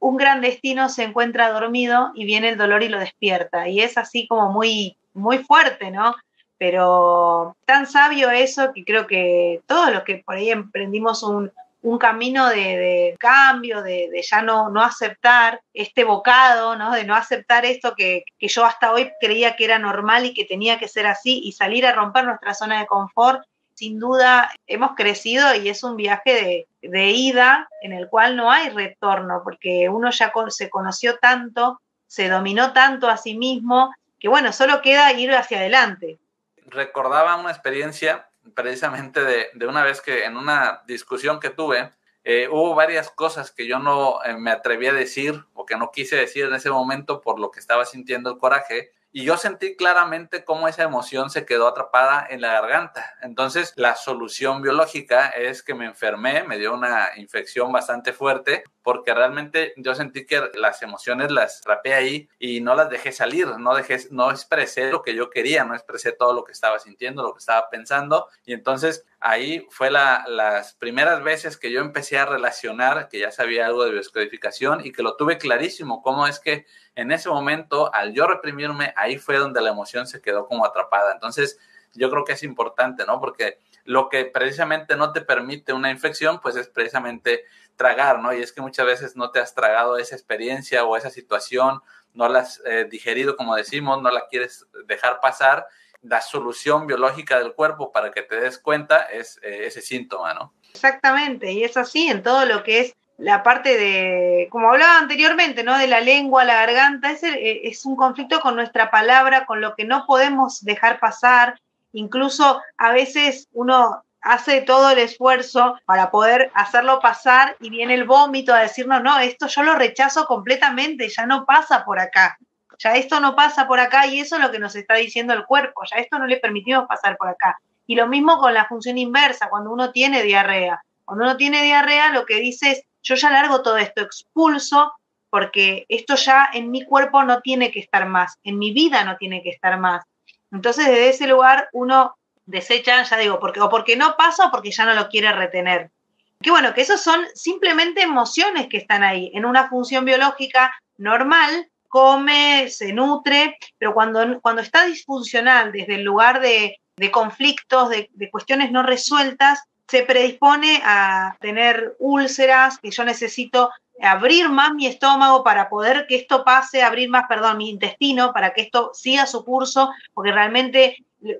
un gran destino se encuentra dormido y viene el dolor y lo despierta. Y es así como muy muy fuerte, ¿no? Pero tan sabio eso que creo que todos los que por ahí emprendimos un, camino de, cambio, de, ya no, no aceptar este bocado, ¿no? de no aceptar esto que, yo hasta hoy creía que era normal y que tenía que ser así y salir a romper nuestra zona de confort, sin duda hemos crecido y es un viaje de, de ida en el cual no hay retorno, porque uno ya se conoció tanto, se dominó tanto a sí mismo que bueno, solo queda ir hacia adelante. Recordaba una experiencia precisamente de, una vez que en una discusión que tuve, eh, hubo varias cosas que yo no eh, me atreví a decir o que no quise decir en ese momento por lo que estaba sintiendo el coraje y yo sentí claramente cómo esa emoción se quedó atrapada en la garganta. Entonces, la solución biológica es que me enfermé, me dio una infección bastante fuerte, porque realmente yo sentí que las emociones las trapé ahí y no las dejé salir, no dejé, no expresé lo que yo quería, no expresé todo lo que estaba sintiendo, lo que estaba pensando. Y entonces ahí fue la, las primeras veces que yo empecé a relacionar, que ya sabía algo de bioscodificación y que lo tuve clarísimo, cómo es que en ese momento, al yo reprimirme, ahí fue donde la emoción se quedó como atrapada. Entonces, yo creo que es importante, ¿no? Porque lo que precisamente no te permite una infección, pues es precisamente tragar, ¿no? Y es que muchas veces no te has tragado esa experiencia o esa situación, no la has eh, digerido, como decimos, no la quieres dejar pasar. La solución biológica del cuerpo para que te des cuenta es eh, ese síntoma, ¿no? Exactamente, y es así en todo lo que es la parte de, como hablaba anteriormente, ¿no? De la lengua, la garganta, es, eh, es un conflicto con nuestra palabra, con lo que no podemos dejar pasar. Incluso a veces uno hace todo el esfuerzo para poder hacerlo pasar y viene el vómito a decirnos, no, esto yo lo rechazo completamente, ya no pasa por acá, ya esto no pasa por acá y eso es lo que nos está diciendo el cuerpo, ya esto no le permitimos pasar por acá. Y lo mismo con la función inversa, cuando uno tiene diarrea. Cuando uno tiene diarrea, lo que dice es, yo ya largo todo esto, expulso, porque esto ya en mi cuerpo no tiene que estar más, en mi vida no tiene que estar más. Entonces, desde ese lugar uno desecha, ya digo, porque, o porque no pasa o porque ya no lo quiere retener. Que bueno, que esos son simplemente emociones que están ahí. En una función biológica normal, come, se nutre, pero cuando, cuando está disfuncional desde el lugar de, conflictos, de, de cuestiones no resueltas, se predispone a tener úlceras, que yo necesito abrir más mi estómago para poder que esto pase, abrir más, perdón, mi intestino para que esto siga su curso, porque realmente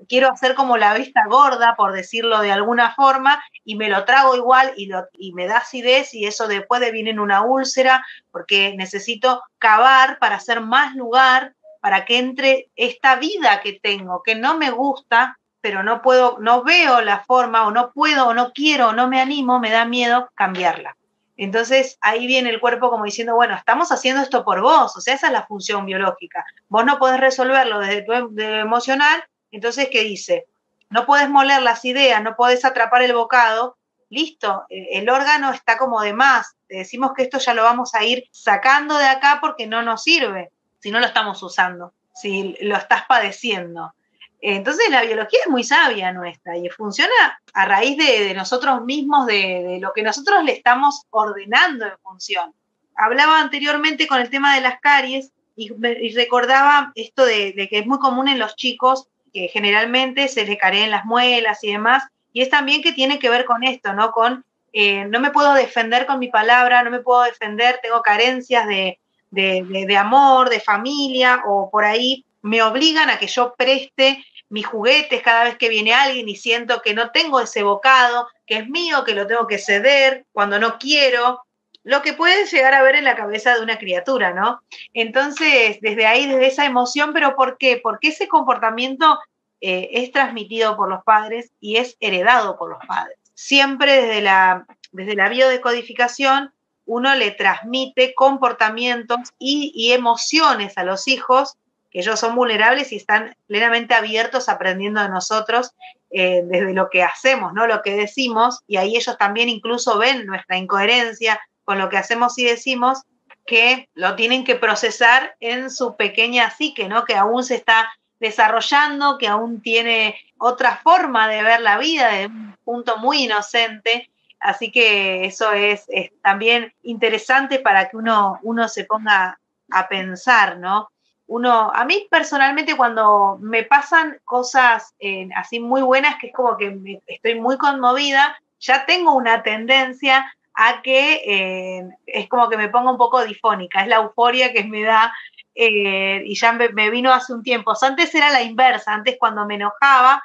quiero hacer como la vista gorda, por decirlo de alguna forma, y me lo trago igual y, me da acidez y eso después de viene en una úlcera, porque necesito cavar para hacer más lugar para que entre esta vida que tengo, que no me gusta, pero no puedo, no veo la forma, o no puedo, o no quiero, o no me animo, me da miedo cambiarla. Entonces ahí viene el cuerpo como diciendo, bueno, estamos haciendo esto por vos, o sea, esa es la función biológica. Vos no podés resolverlo desde tu em, emocional, entonces, ¿qué dice? No puedes moler las ideas, no podés atrapar el bocado, listo, eh, el órgano está como de más, te decimos que esto ya lo vamos a ir sacando de acá porque no nos sirve, si no lo estamos usando, si lo estás padeciendo. Entonces la biología es muy sabia nuestra y funciona a raíz de, nosotros mismos, de, lo que nosotros le estamos ordenando en función. Hablaba anteriormente con el tema de las caries y, recordaba esto de, que es muy común en los chicos que generalmente se les careen las muelas y demás, y es también que tiene que ver con esto, ¿no? Con eh, no me puedo defender con mi palabra, no me puedo defender, tengo carencias de, de, amor, de familia, o por ahí me obligan a que yo preste mis juguetes cada vez que viene alguien y siento que no tengo ese bocado, que es mío, que lo tengo que ceder cuando no quiero, lo que puede llegar a ver en la cabeza de una criatura, ¿no? Entonces, desde ahí, desde esa emoción, pero ¿por qué? Porque ese comportamiento eh, es transmitido por los padres y es heredado por los padres. Siempre desde la, desde la biodecodificación, uno le transmite comportamientos y, y emociones a los hijos que ellos son vulnerables y están plenamente abiertos aprendiendo de nosotros eh, desde lo que hacemos, ¿no? Lo que decimos, y ahí ellos también incluso ven nuestra incoherencia con lo que hacemos y decimos, que lo tienen que procesar en su pequeña psique, ¿no? Que aún se está desarrollando, que aún tiene otra forma de ver la vida, de un punto muy inocente. Así que eso es, es también interesante para que uno, uno se ponga a pensar, ¿no? Uno, a mí personalmente cuando me pasan cosas eh, así muy buenas, que es como que estoy muy conmovida, ya tengo una tendencia a que eh, es como que me pongo un poco difónica, es la euforia que me da eh, y ya me, me, vino hace un tiempo. antes era la inversa, antes cuando me enojaba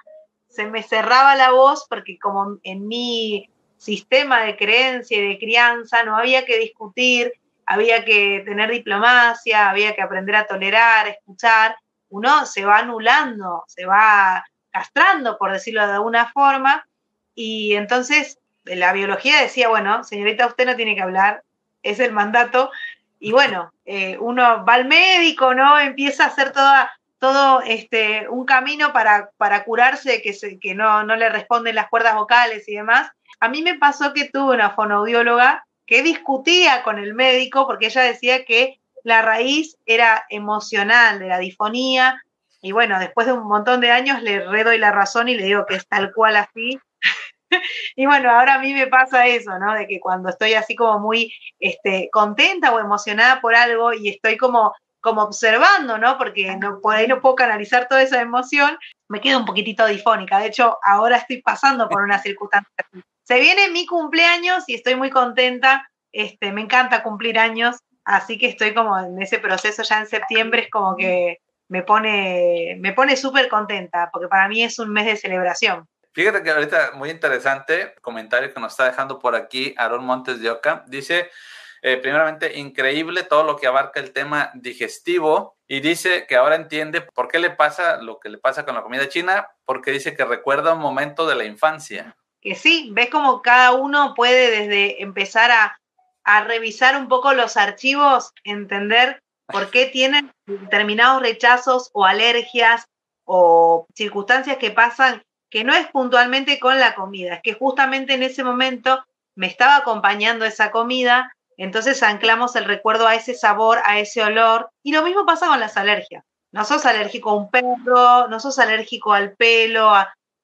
se me cerraba la voz porque como en mi sistema de creencia y de crianza no había que discutir, había que tener diplomacia, había que aprender a tolerar, a escuchar, uno se va anulando, se va castrando, por decirlo de alguna forma, y entonces la biología decía, bueno, señorita, usted no tiene que hablar, es el mandato, y bueno, eh, uno va al médico, ¿no? Empieza a hacer toda, todo este, un camino para, para curarse, que, se, que no, no le responden las cuerdas vocales y demás. A mí me pasó que tuve una fonoaudióloga que discutía con el médico porque ella decía que la raíz era emocional de la difonía. Y bueno, después de un montón de años le redoy la razón y le digo que es tal cual así. <laughs> y bueno, ahora a mí me pasa eso, ¿no? De que cuando estoy así como muy este, contenta o emocionada por algo y estoy como, como observando, ¿no? Porque no, por ahí no puedo canalizar toda esa emoción, me quedo un poquitito difónica. De hecho, ahora estoy pasando por una circunstancia se viene mi cumpleaños y estoy muy contenta. Este, me encanta cumplir años, así que estoy como en ese proceso ya en septiembre, es como que me pone, me pone súper contenta, porque para mí es un mes de celebración. Fíjate que ahorita muy interesante comentario que nos está dejando por aquí Aaron Montes de Oca. Dice, eh, primeramente, increíble todo lo que abarca el tema digestivo y dice que ahora entiende por qué le pasa lo que le pasa con la comida china, porque dice que recuerda un momento de la infancia que sí, ves como cada uno puede desde empezar a, revisar un poco los archivos, entender por qué <laughs> tienen determinados rechazos o alergias o circunstancias que pasan que no es puntualmente con la comida, es que justamente en ese momento me estaba acompañando esa comida, entonces anclamos el recuerdo a ese sabor, a ese olor, y lo mismo pasa con las alergias. No sos alérgico a un perro, no sos alérgico al pelo,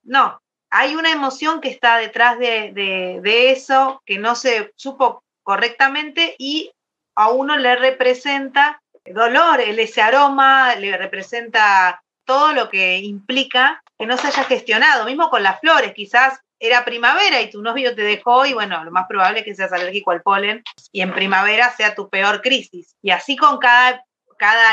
no, hay una emoción que está detrás de, eso, que no se supo correctamente y a uno le representa dolor, ese aroma, le representa todo lo que implica que no se haya gestionado, mismo con las flores, quizás era primavera y tu novio te dejó y bueno, lo más probable es que seas alérgico al polen y en primavera sea tu peor crisis. Y así con cada,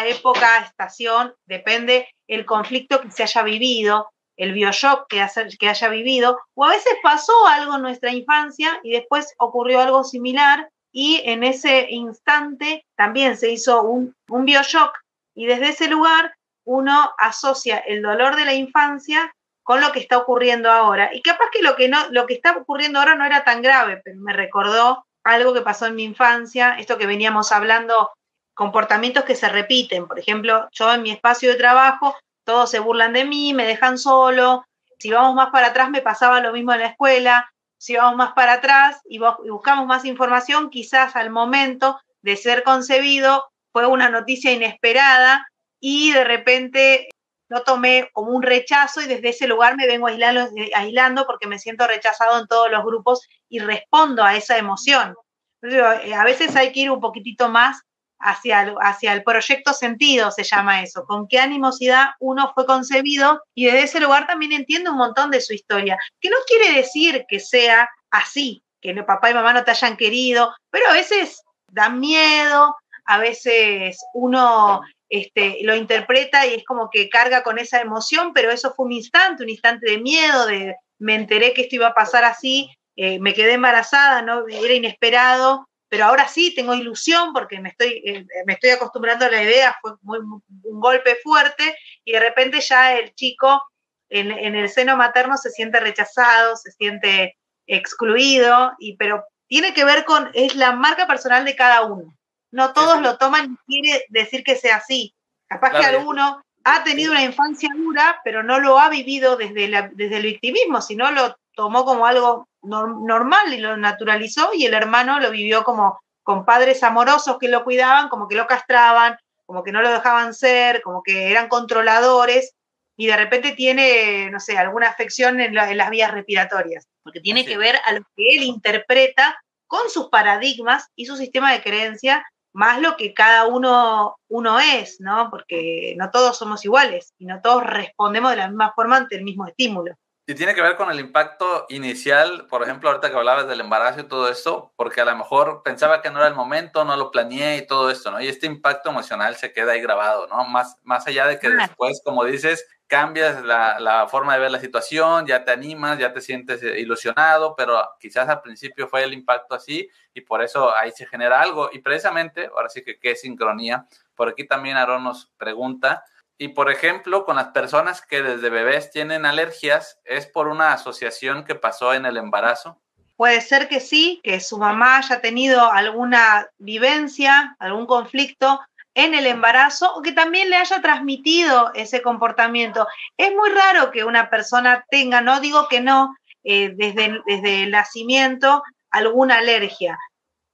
época, estación, depende el conflicto que se haya vivido, el bioshock que, que haya vivido, o a veces pasó algo en nuestra infancia y después ocurrió algo similar y en ese instante también se hizo un, un bioshock Y desde ese lugar uno asocia el dolor de la infancia con lo que está ocurriendo ahora. Y capaz que lo que, no, lo que está ocurriendo ahora no era tan grave, pero me recordó algo que pasó en mi infancia, esto que veníamos hablando, comportamientos que se repiten. Por ejemplo, yo en mi espacio de trabajo, todos se burlan de mí, me dejan solo. Si vamos más para atrás, me pasaba lo mismo en la escuela. Si vamos más para atrás y buscamos más información, quizás al momento de ser concebido fue una noticia inesperada y de repente lo tomé como un rechazo y desde ese lugar me vengo aislando, aislando porque me siento rechazado en todos los grupos y respondo a esa emoción. Eh, a veces hay que ir un poquitito más hacia el, hacia el proyecto sentido, se llama eso, con qué animosidad uno fue concebido y desde ese lugar también entiendo un montón de su historia, que no quiere decir que sea así, que papá y mamá no te hayan querido, pero a veces da miedo, a veces uno este, lo interpreta y es como que carga con esa emoción, pero eso fue un instante, un instante de miedo, de me enteré que esto iba a pasar así, eh, me quedé embarazada, no era inesperado, pero ahora sí tengo ilusión porque me estoy, eh, me estoy acostumbrando a la idea, fue un golpe fuerte y de repente ya el chico en, en, el seno materno se siente rechazado, se siente excluido, y, pero tiene que ver con, es la marca personal de cada uno. No todos lo toman y quiere decir que sea así. Capaz que alguno ha tenido una infancia dura, pero no lo ha vivido desde, desde el victimismo, sino lo tomó como algo normal y lo naturalizó y el hermano lo vivió como con padres amorosos que lo cuidaban, como que lo castraban, como que no lo dejaban ser, como que eran controladores y de repente tiene, no sé, alguna afección en, en las vías respiratorias, porque tiene que ver a lo que él interpreta con sus paradigmas y su sistema de creencia más lo que cada uno, uno es, ¿no? Porque no todos somos iguales y no todos respondemos de la misma forma ante el mismo estímulo. Y tiene que ver con el impacto inicial, por ejemplo, ahorita que hablabas del embarazo y todo esto, porque a lo mejor pensaba que no era el momento, no lo planeé y todo esto, ¿no? Y este impacto emocional se queda ahí grabado, ¿no? Más, más allá de que después, como dices, cambias la, la, forma de ver la situación, ya te animas, ya te sientes eh, ilusionado, pero quizás al principio fue el impacto así y por eso ahí se genera algo. Y precisamente, ahora sí que qué sincronía, por aquí también Aaron nos pregunta, y por ejemplo, con las personas que desde bebés tienen alergias, ¿es por una asociación que pasó en el embarazo? Puede ser que sí, que su mamá haya tenido alguna vivencia, algún conflicto en el embarazo o que también le haya transmitido ese comportamiento. Es muy raro que una persona tenga, no digo que no, eh, desde, desde el nacimiento alguna alergia,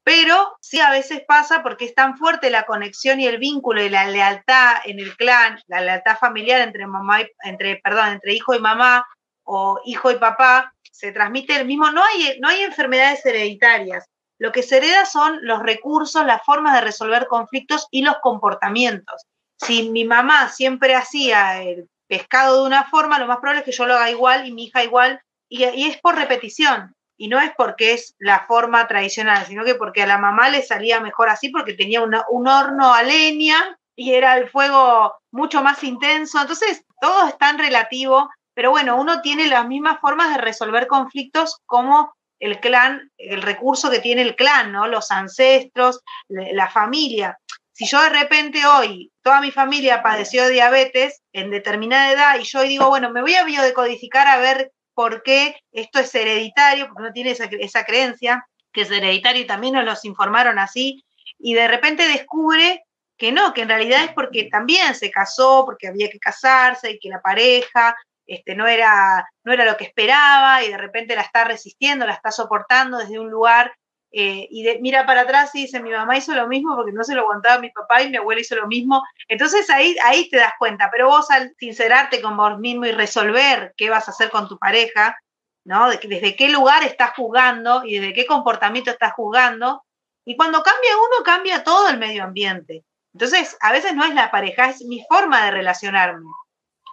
pero sí a veces pasa porque es tan fuerte la conexión y el vínculo y la lealtad en el clan, la lealtad familiar entre mamá y, entre, perdón, entre hijo y mamá o hijo y papá, se transmite el mismo, no hay, no hay enfermedades hereditarias, lo que se hereda son los recursos, las formas de resolver conflictos y los comportamientos. Si mi mamá siempre hacía el pescado de una forma, lo más probable es que yo lo haga igual y mi hija igual, y, es por repetición. Y no es porque es la forma tradicional, sino que porque a la mamá le salía mejor así, porque tenía un horno a leña y era el fuego mucho más intenso. Entonces, todo es tan relativo, pero bueno, uno tiene las mismas formas de resolver conflictos como el clan, el recurso que tiene el clan, ¿no? Los ancestros, la familia. Si yo de repente hoy, toda mi familia padeció diabetes en determinada edad y yo hoy digo, bueno, me voy a biodecodificar a ver por qué esto es hereditario, porque no tiene esa, esa creencia, que es hereditario y también nos los informaron así, y de repente descubre que no, que en realidad es porque también se casó, porque había que casarse y que la pareja este, no, era, no era lo que esperaba y de repente la está resistiendo, la está soportando desde un lugar eh, y mira para atrás y dice, mi mamá hizo lo mismo porque no se lo aguantaba mi papá y mi abuela hizo lo mismo. Entonces ahí, ahí te das cuenta, pero vos al sincerarte con vos mismo y resolver qué vas a hacer con tu pareja, ¿no? desde qué lugar estás jugando y desde qué comportamiento estás jugando. Y cuando cambia uno, cambia todo el medio ambiente. Entonces, a veces no es la pareja, es mi forma de relacionarme.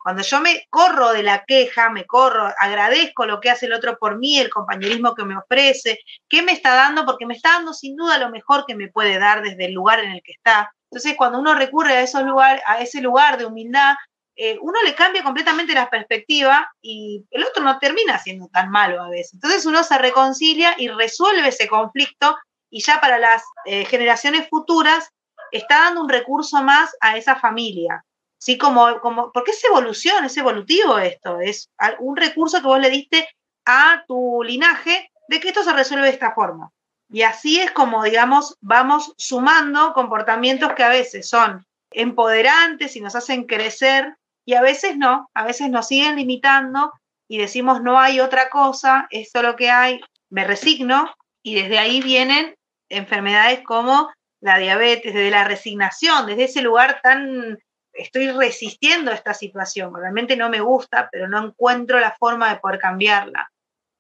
Cuando yo me corro de la queja, me corro, agradezco lo que hace el otro por mí, el compañerismo que me ofrece, qué me está dando, porque me está dando sin duda lo mejor que me puede dar desde el lugar en el que está. Entonces, cuando uno recurre a, esos lugar, a ese lugar de humildad, eh, uno le cambia completamente la perspectiva y el otro no termina siendo tan malo a veces. Entonces uno se reconcilia y resuelve ese conflicto y ya para las eh, generaciones futuras está dando un recurso más a esa familia. ¿Sí? Como, como, porque es evolución, es evolutivo esto, es un recurso que vos le diste a tu linaje de que esto se resuelve de esta forma. Y así es como, digamos, vamos sumando comportamientos que a veces son empoderantes y nos hacen crecer y a veces no, a veces nos siguen limitando y decimos no hay otra cosa, esto es lo que hay, me resigno y desde ahí vienen enfermedades como la diabetes, desde la resignación, desde ese lugar tan estoy resistiendo esta situación, realmente no me gusta, pero no encuentro la forma de poder cambiarla,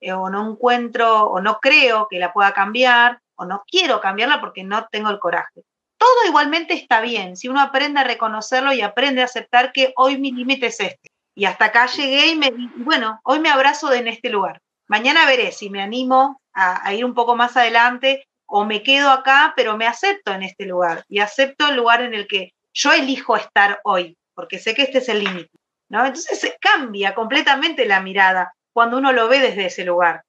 eh, o no encuentro, o no creo que la pueda cambiar, o no quiero cambiarla porque no tengo el coraje. Todo igualmente está bien, si uno aprende a reconocerlo y aprende a aceptar que hoy mi límite es este. Y hasta acá llegué y, me, bueno, hoy me abrazo en este lugar. Mañana veré si me animo a ir un poco más adelante o me quedo acá, pero me acepto en este lugar y acepto el lugar en el que yo elijo estar hoy, porque sé que este es el límite, ¿no? Entonces se cambia completamente la mirada cuando uno lo ve desde ese lugar.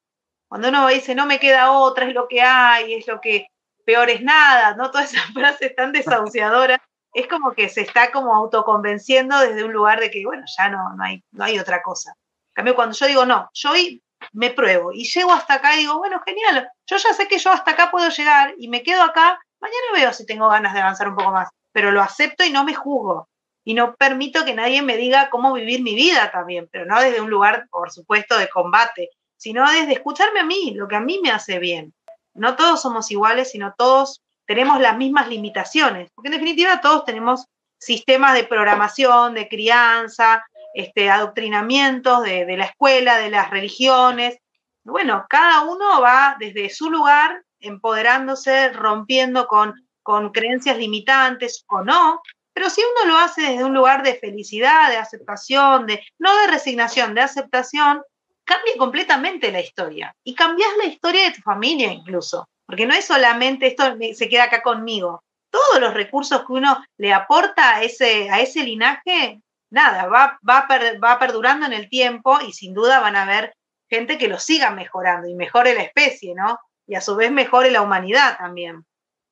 Cuando uno dice, no me queda otra, es lo que hay, es lo que peor es nada, ¿no? Todas esas <laughs> frases tan desahuciadoras, es como que se está como autoconvenciendo desde un lugar de que, bueno, ya no, no, hay, no hay otra cosa. En cambio, cuando yo digo, no, yo hoy me pruebo y llego hasta acá y digo, bueno, genial, yo ya sé que yo hasta acá puedo llegar y me quedo acá, mañana veo si tengo ganas de avanzar un poco más pero lo acepto y no me juzgo. Y no permito que nadie me diga cómo vivir mi vida también, pero no desde un lugar, por supuesto, de combate, sino desde escucharme a mí, lo que a mí me hace bien. No todos somos iguales, sino todos tenemos las mismas limitaciones, porque en definitiva todos tenemos sistemas de programación, de crianza, este, adoctrinamientos de, de la escuela, de las religiones. Bueno, cada uno va desde su lugar empoderándose, rompiendo con con creencias limitantes o no, pero si uno lo hace desde un lugar de felicidad, de aceptación, de no de resignación, de aceptación, cambia completamente la historia. Y cambias la historia de tu familia incluso, porque no es solamente esto se queda acá conmigo. Todos los recursos que uno le aporta a ese, a ese linaje, nada, va, va, va perdurando en el tiempo y sin duda van a haber gente que lo siga mejorando y mejore la especie, ¿no? Y a su vez mejore la humanidad también.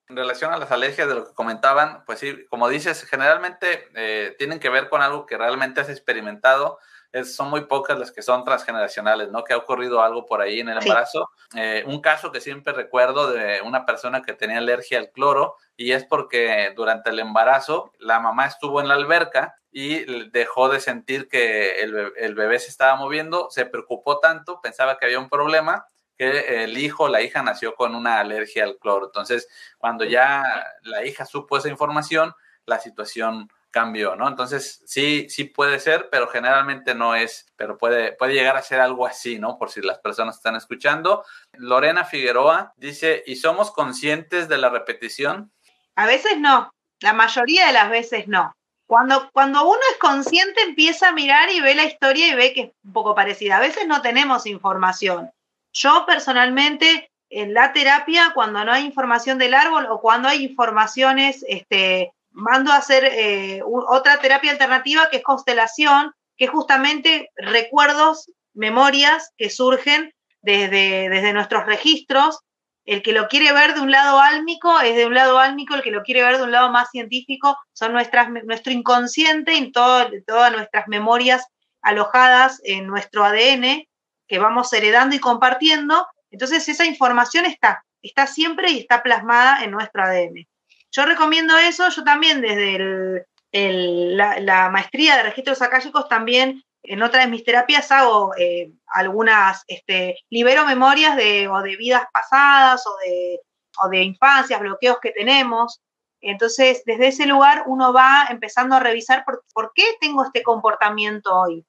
En relación a las alergias de lo que comentaban, pues sí, como dices, generalmente eh, tienen que ver con algo que realmente has experimentado. Es, son muy pocas las que son transgeneracionales, ¿no? Que ha ocurrido algo por ahí en el embarazo. Eh, un caso que siempre recuerdo de una persona que tenía alergia al cloro y es porque durante el embarazo la mamá estuvo en la alberca y dejó de sentir que el, el bebé se estaba moviendo, se preocupó tanto, pensaba que había un problema que el hijo o la hija nació con una alergia al cloro. Entonces, cuando ya la hija supo esa información, la situación cambió, ¿no? Entonces, sí, sí puede ser, pero generalmente no es, pero puede, puede llegar a ser algo así, ¿no? Por si las personas están escuchando. Lorena Figueroa dice, ¿y somos conscientes de la repetición? A veces no, la mayoría de las veces no. Cuando, cuando uno es consciente empieza a mirar y ve la historia y ve que es un poco parecida. A veces no tenemos información. Yo personalmente, en la terapia, cuando no hay información del árbol o cuando hay informaciones, este, mando a hacer eh, otra terapia alternativa que es constelación, que es justamente recuerdos, memorias que surgen desde, desde nuestros registros. El que lo quiere ver de un lado álmico es de un lado álmico, el que lo quiere ver de un lado más científico son nuestras, nuestro inconsciente y todas nuestras memorias alojadas en nuestro ADN, que vamos heredando y compartiendo, entonces esa información está, está siempre y está plasmada en nuestro ADN. Yo recomiendo eso, yo también desde la, maestría de registros acálicos también en otra de mis terapias hago eh, algunas, este, libero memorias de, o de vidas pasadas o de, o de infancias, bloqueos que tenemos. Entonces, desde ese lugar uno va empezando a revisar por, por qué tengo este comportamiento hoy.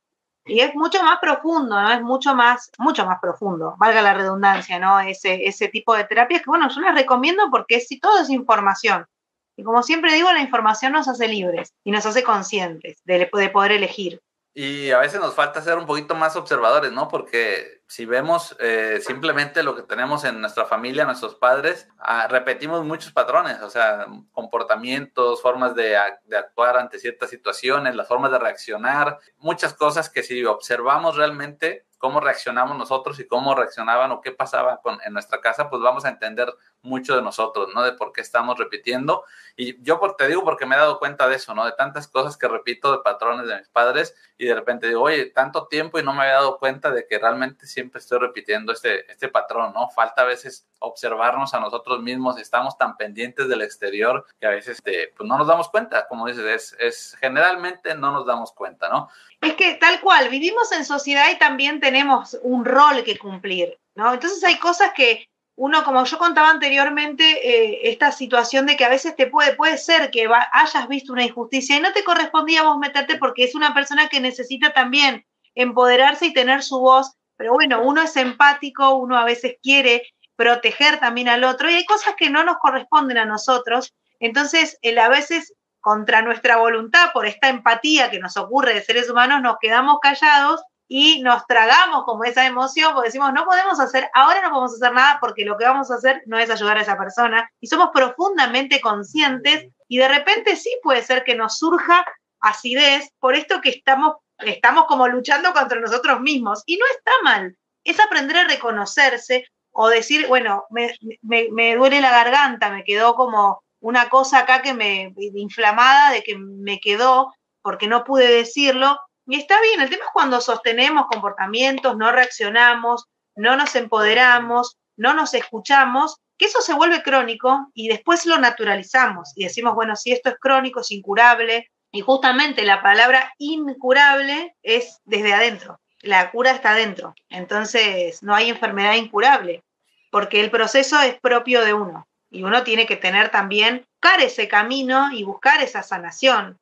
Y es mucho más profundo, ¿no? Es mucho más, mucho más profundo, valga la redundancia, ¿no? Ese, ese tipo de terapias que, bueno, yo las recomiendo porque si todo es información. Y como siempre digo, la información nos hace libres y nos hace conscientes de, de poder elegir. Y a veces nos falta ser un poquito más observadores, ¿no? Porque si vemos eh, simplemente lo que tenemos en nuestra familia, nuestros padres, ah, repetimos muchos patrones, o sea, comportamientos, formas de, de, actuar ante ciertas situaciones, las formas de reaccionar, muchas cosas que si observamos realmente cómo reaccionamos nosotros y cómo reaccionaban o qué pasaba con, en nuestra casa, pues vamos a entender mucho de nosotros, ¿no? De por qué estamos repitiendo. Y yo te digo porque me he dado cuenta de eso, ¿no? De tantas cosas que repito de patrones de mis padres y de repente digo, oye, tanto tiempo y no me había dado cuenta de que realmente siempre estoy repitiendo este, este patrón, ¿no? Falta a veces observarnos a nosotros mismos, estamos tan pendientes del exterior que a veces este, pues no nos damos cuenta, como dices, es, es generalmente no nos damos cuenta, ¿no? Es que tal cual, vivimos en sociedad y también tenemos un rol que cumplir, ¿no? Entonces hay cosas que uno, como yo contaba anteriormente, eh, esta situación de que a veces te puede, puede ser que hayas visto una injusticia y no te correspondía vos meterte porque es una persona que necesita también empoderarse y tener su voz, pero bueno, uno es empático, uno a veces quiere proteger también al otro y hay cosas que no nos corresponden a nosotros, entonces a veces contra nuestra voluntad, por esta empatía que nos ocurre de seres humanos, nos quedamos callados y nos tragamos como esa emoción, porque decimos, no podemos hacer, ahora no podemos hacer nada porque lo que vamos a hacer no es ayudar a esa persona. Y somos profundamente conscientes y de repente sí puede ser que nos surja acidez por esto que estamos, estamos como luchando contra nosotros mismos. Y no está mal, es aprender a reconocerse o decir, bueno, me, me, me duele la garganta, me quedó como una cosa acá que me inflamada de que me quedó porque no pude decirlo. Y está bien, el tema es cuando sostenemos comportamientos, no reaccionamos, no nos empoderamos, no nos escuchamos, que eso se vuelve crónico y después lo naturalizamos y decimos, bueno, si esto es crónico, es incurable. Y justamente la palabra incurable es desde adentro. La cura está adentro. Entonces no hay enfermedad incurable, porque el proceso es propio de uno. Y uno tiene que tener también, buscar ese camino y buscar esa sanación.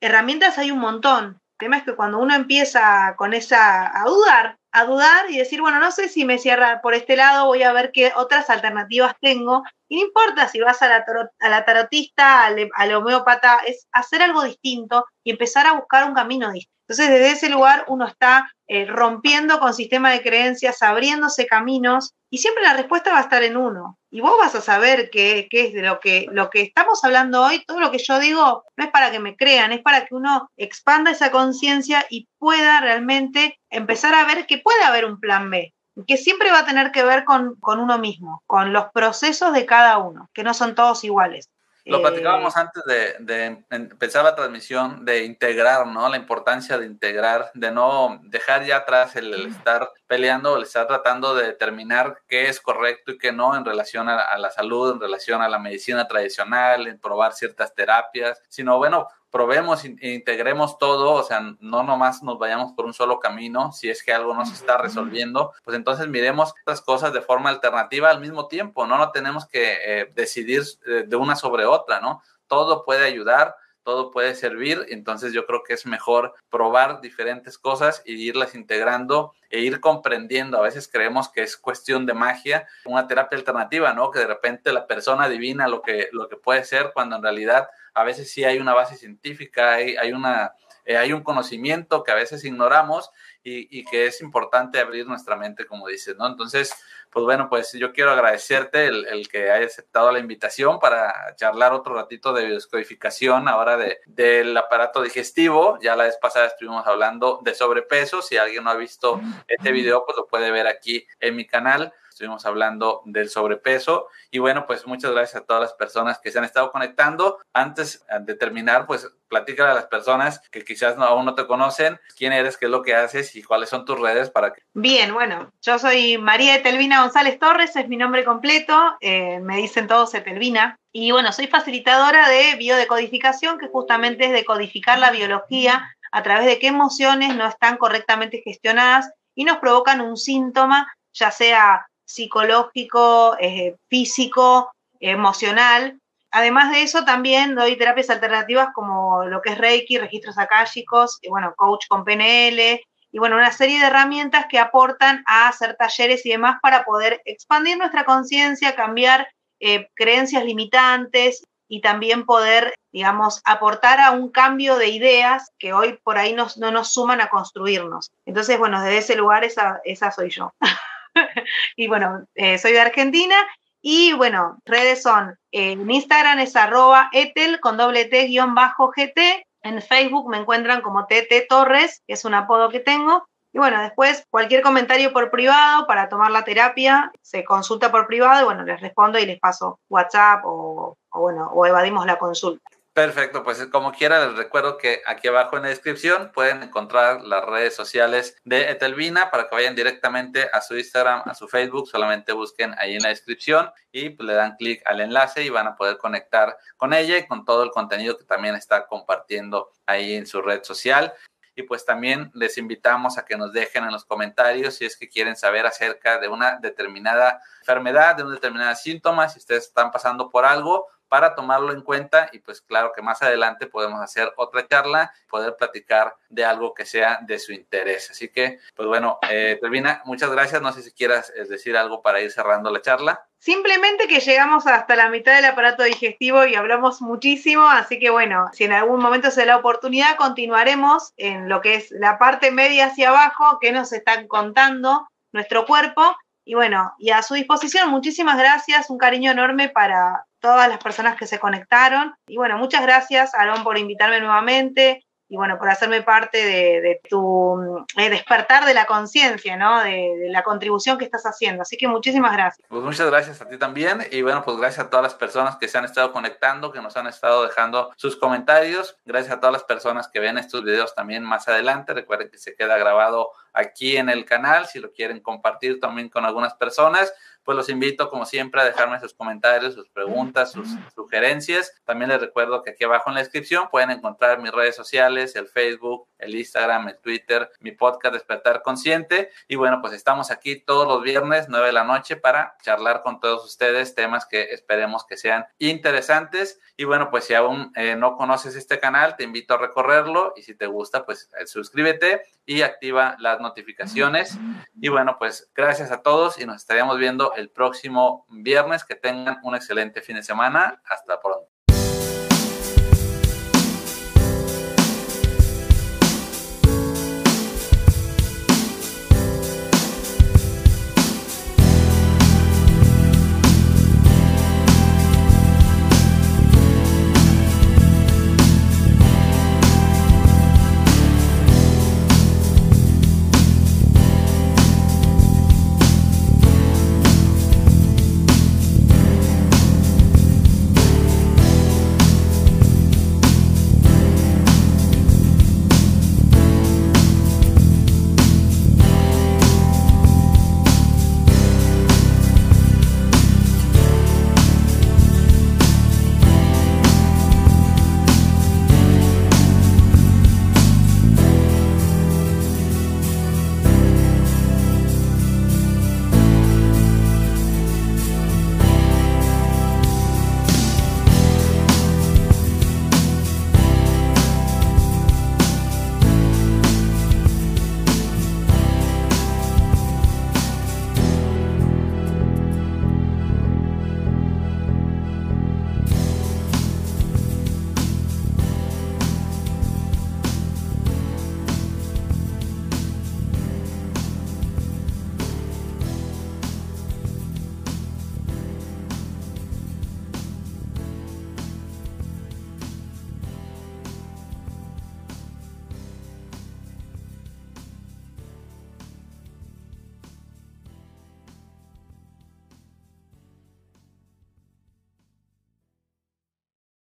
Herramientas hay un montón. Tema es que cuando uno empieza con esa, a dudar, a dudar y decir, bueno, no sé si me cierra por este lado, voy a ver qué otras alternativas tengo. Y no importa si vas a la, a la tarotista, al, al homeópata, es hacer algo distinto y empezar a buscar un camino distinto. Entonces, desde ese lugar uno está eh, rompiendo con sistema de creencias, abriéndose caminos y siempre la respuesta va a estar en uno. Y vos vas a saber qué, qué es de lo que, lo que estamos hablando hoy, todo lo que yo digo no es para que me crean, es para que uno expanda esa conciencia y pueda realmente empezar a ver que puede haber un plan B, que siempre va a tener que ver con, con uno mismo, con los procesos de cada uno, que no son todos iguales. Lo platicábamos eh, antes de, empezar la transmisión, de integrar, ¿no? La importancia de integrar, de no dejar ya atrás el, estar peleando, el estar tratando de determinar qué es correcto y qué no en relación a, a la salud, en relación a la medicina tradicional, en probar ciertas terapias, sino, bueno, probemos e integremos todo, o sea, no nomás nos vayamos por un solo camino, si es que algo no se está resolviendo, pues entonces miremos estas cosas de forma alternativa al mismo tiempo, no, no tenemos que eh, decidir eh, de una sobre otra, ¿no? Todo puede ayudar, todo puede servir, entonces yo creo que es mejor probar diferentes cosas y irlas integrando e ir comprendiendo. A veces creemos que es cuestión de magia, una terapia alternativa, ¿no? Que de repente la persona adivina lo que, lo que puede ser cuando en realidad a veces sí hay una base científica, hay, hay, una, eh, hay un conocimiento que a veces ignoramos y, que es importante abrir nuestra mente, como dices, ¿no? Entonces, pues bueno, pues yo quiero agradecerte el, que haya aceptado la invitación para charlar otro ratito de biodescodificación ahora de, del aparato digestivo. Ya la vez pasada estuvimos hablando de sobrepeso. Si alguien no ha visto este video, pues lo puede ver aquí en mi canal estuvimos hablando del sobrepeso. Y bueno, pues muchas gracias a todas las personas que se han estado conectando. Antes de terminar, pues platícale a las personas que quizás aún no te conocen, quién eres, qué es lo que haces y cuáles son tus redes para que... Bien, bueno, yo soy María Etelvina González Torres, es mi nombre completo, eh, me dicen todos Etelvina. Y bueno, soy facilitadora de biodecodificación, que justamente es decodificar la biología a través de qué emociones no están correctamente gestionadas y nos provocan un síntoma, ya sea psicológico, eh, físico, emocional. Además de eso, también doy terapias alternativas como lo que es Reiki, registros akáshicos, y bueno, coach con PNL, y bueno, una serie de herramientas que aportan a hacer talleres y demás para poder expandir nuestra conciencia, cambiar eh, creencias limitantes y también poder, digamos, aportar a un cambio de ideas que hoy por ahí no nos suman a construirnos. Entonces, bueno, desde ese lugar esa, esa soy yo. <laughs> <laughs> y bueno, eh, soy de Argentina y bueno, redes son, eh, en Instagram es arroba etel con doble t guion bajo gt, en Facebook me encuentran como TT Torres, que es un apodo que tengo, y bueno, después cualquier comentario por privado para tomar la terapia, se consulta por privado y bueno, les respondo y les paso WhatsApp o bueno, o evadimos la consulta. Perfecto, pues como quiera les recuerdo que aquí abajo en la descripción pueden encontrar las redes sociales de Etelvina para que vayan directamente a su Instagram, a su Facebook, solamente busquen ahí en la descripción y pues, le dan clic al enlace y van a poder conectar con ella y con todo el contenido que también está compartiendo ahí en su red social. Y pues también les invitamos a que nos dejen en los comentarios si es que quieren saber acerca de una determinada enfermedad, de un determinado síntoma, si ustedes están pasando por algo para tomarlo en cuenta y pues claro que más adelante podemos hacer otra charla, poder platicar de algo que sea de su interés. Así que, pues bueno, eh, Termina, muchas gracias. No sé si quieras eh, decir algo para ir cerrando la charla. Simplemente que llegamos hasta la mitad del aparato digestivo y hablamos muchísimo, así que bueno, si en algún momento se da la oportunidad, continuaremos en lo que es la parte media hacia abajo que nos están contando nuestro cuerpo. Y bueno, y a su disposición, muchísimas gracias, un cariño enorme para todas las personas que se conectaron. Y bueno, muchas gracias, Aarón, por invitarme nuevamente y bueno, por hacerme parte de, tu eh, despertar de la conciencia, ¿no? De, la contribución que estás haciendo. Así que muchísimas gracias. Pues muchas gracias a ti también. Y bueno, pues gracias a todas las personas que se han estado conectando, que nos han estado dejando sus comentarios. Gracias a todas las personas que ven estos videos también más adelante. Recuerden que se queda grabado aquí en el canal. Si lo quieren compartir también con algunas personas, pues los invito como siempre a dejarme sus comentarios, sus preguntas, sus sugerencias. También les recuerdo que aquí abajo en la descripción pueden encontrar mis redes sociales, el Facebook, el Instagram, el Twitter, mi podcast Despertar Consciente. Y bueno, pues estamos aquí todos los viernes, 9 de la noche, para charlar con todos ustedes temas que esperemos que sean interesantes. Y bueno, pues si aún eh, no conoces este canal, te invito a recorrerlo y si te gusta, pues eh, suscríbete y activa las notificaciones. Y bueno, pues gracias a todos y nos estaríamos viendo el próximo viernes. Que tengan un excelente fin de semana. Hasta pronto.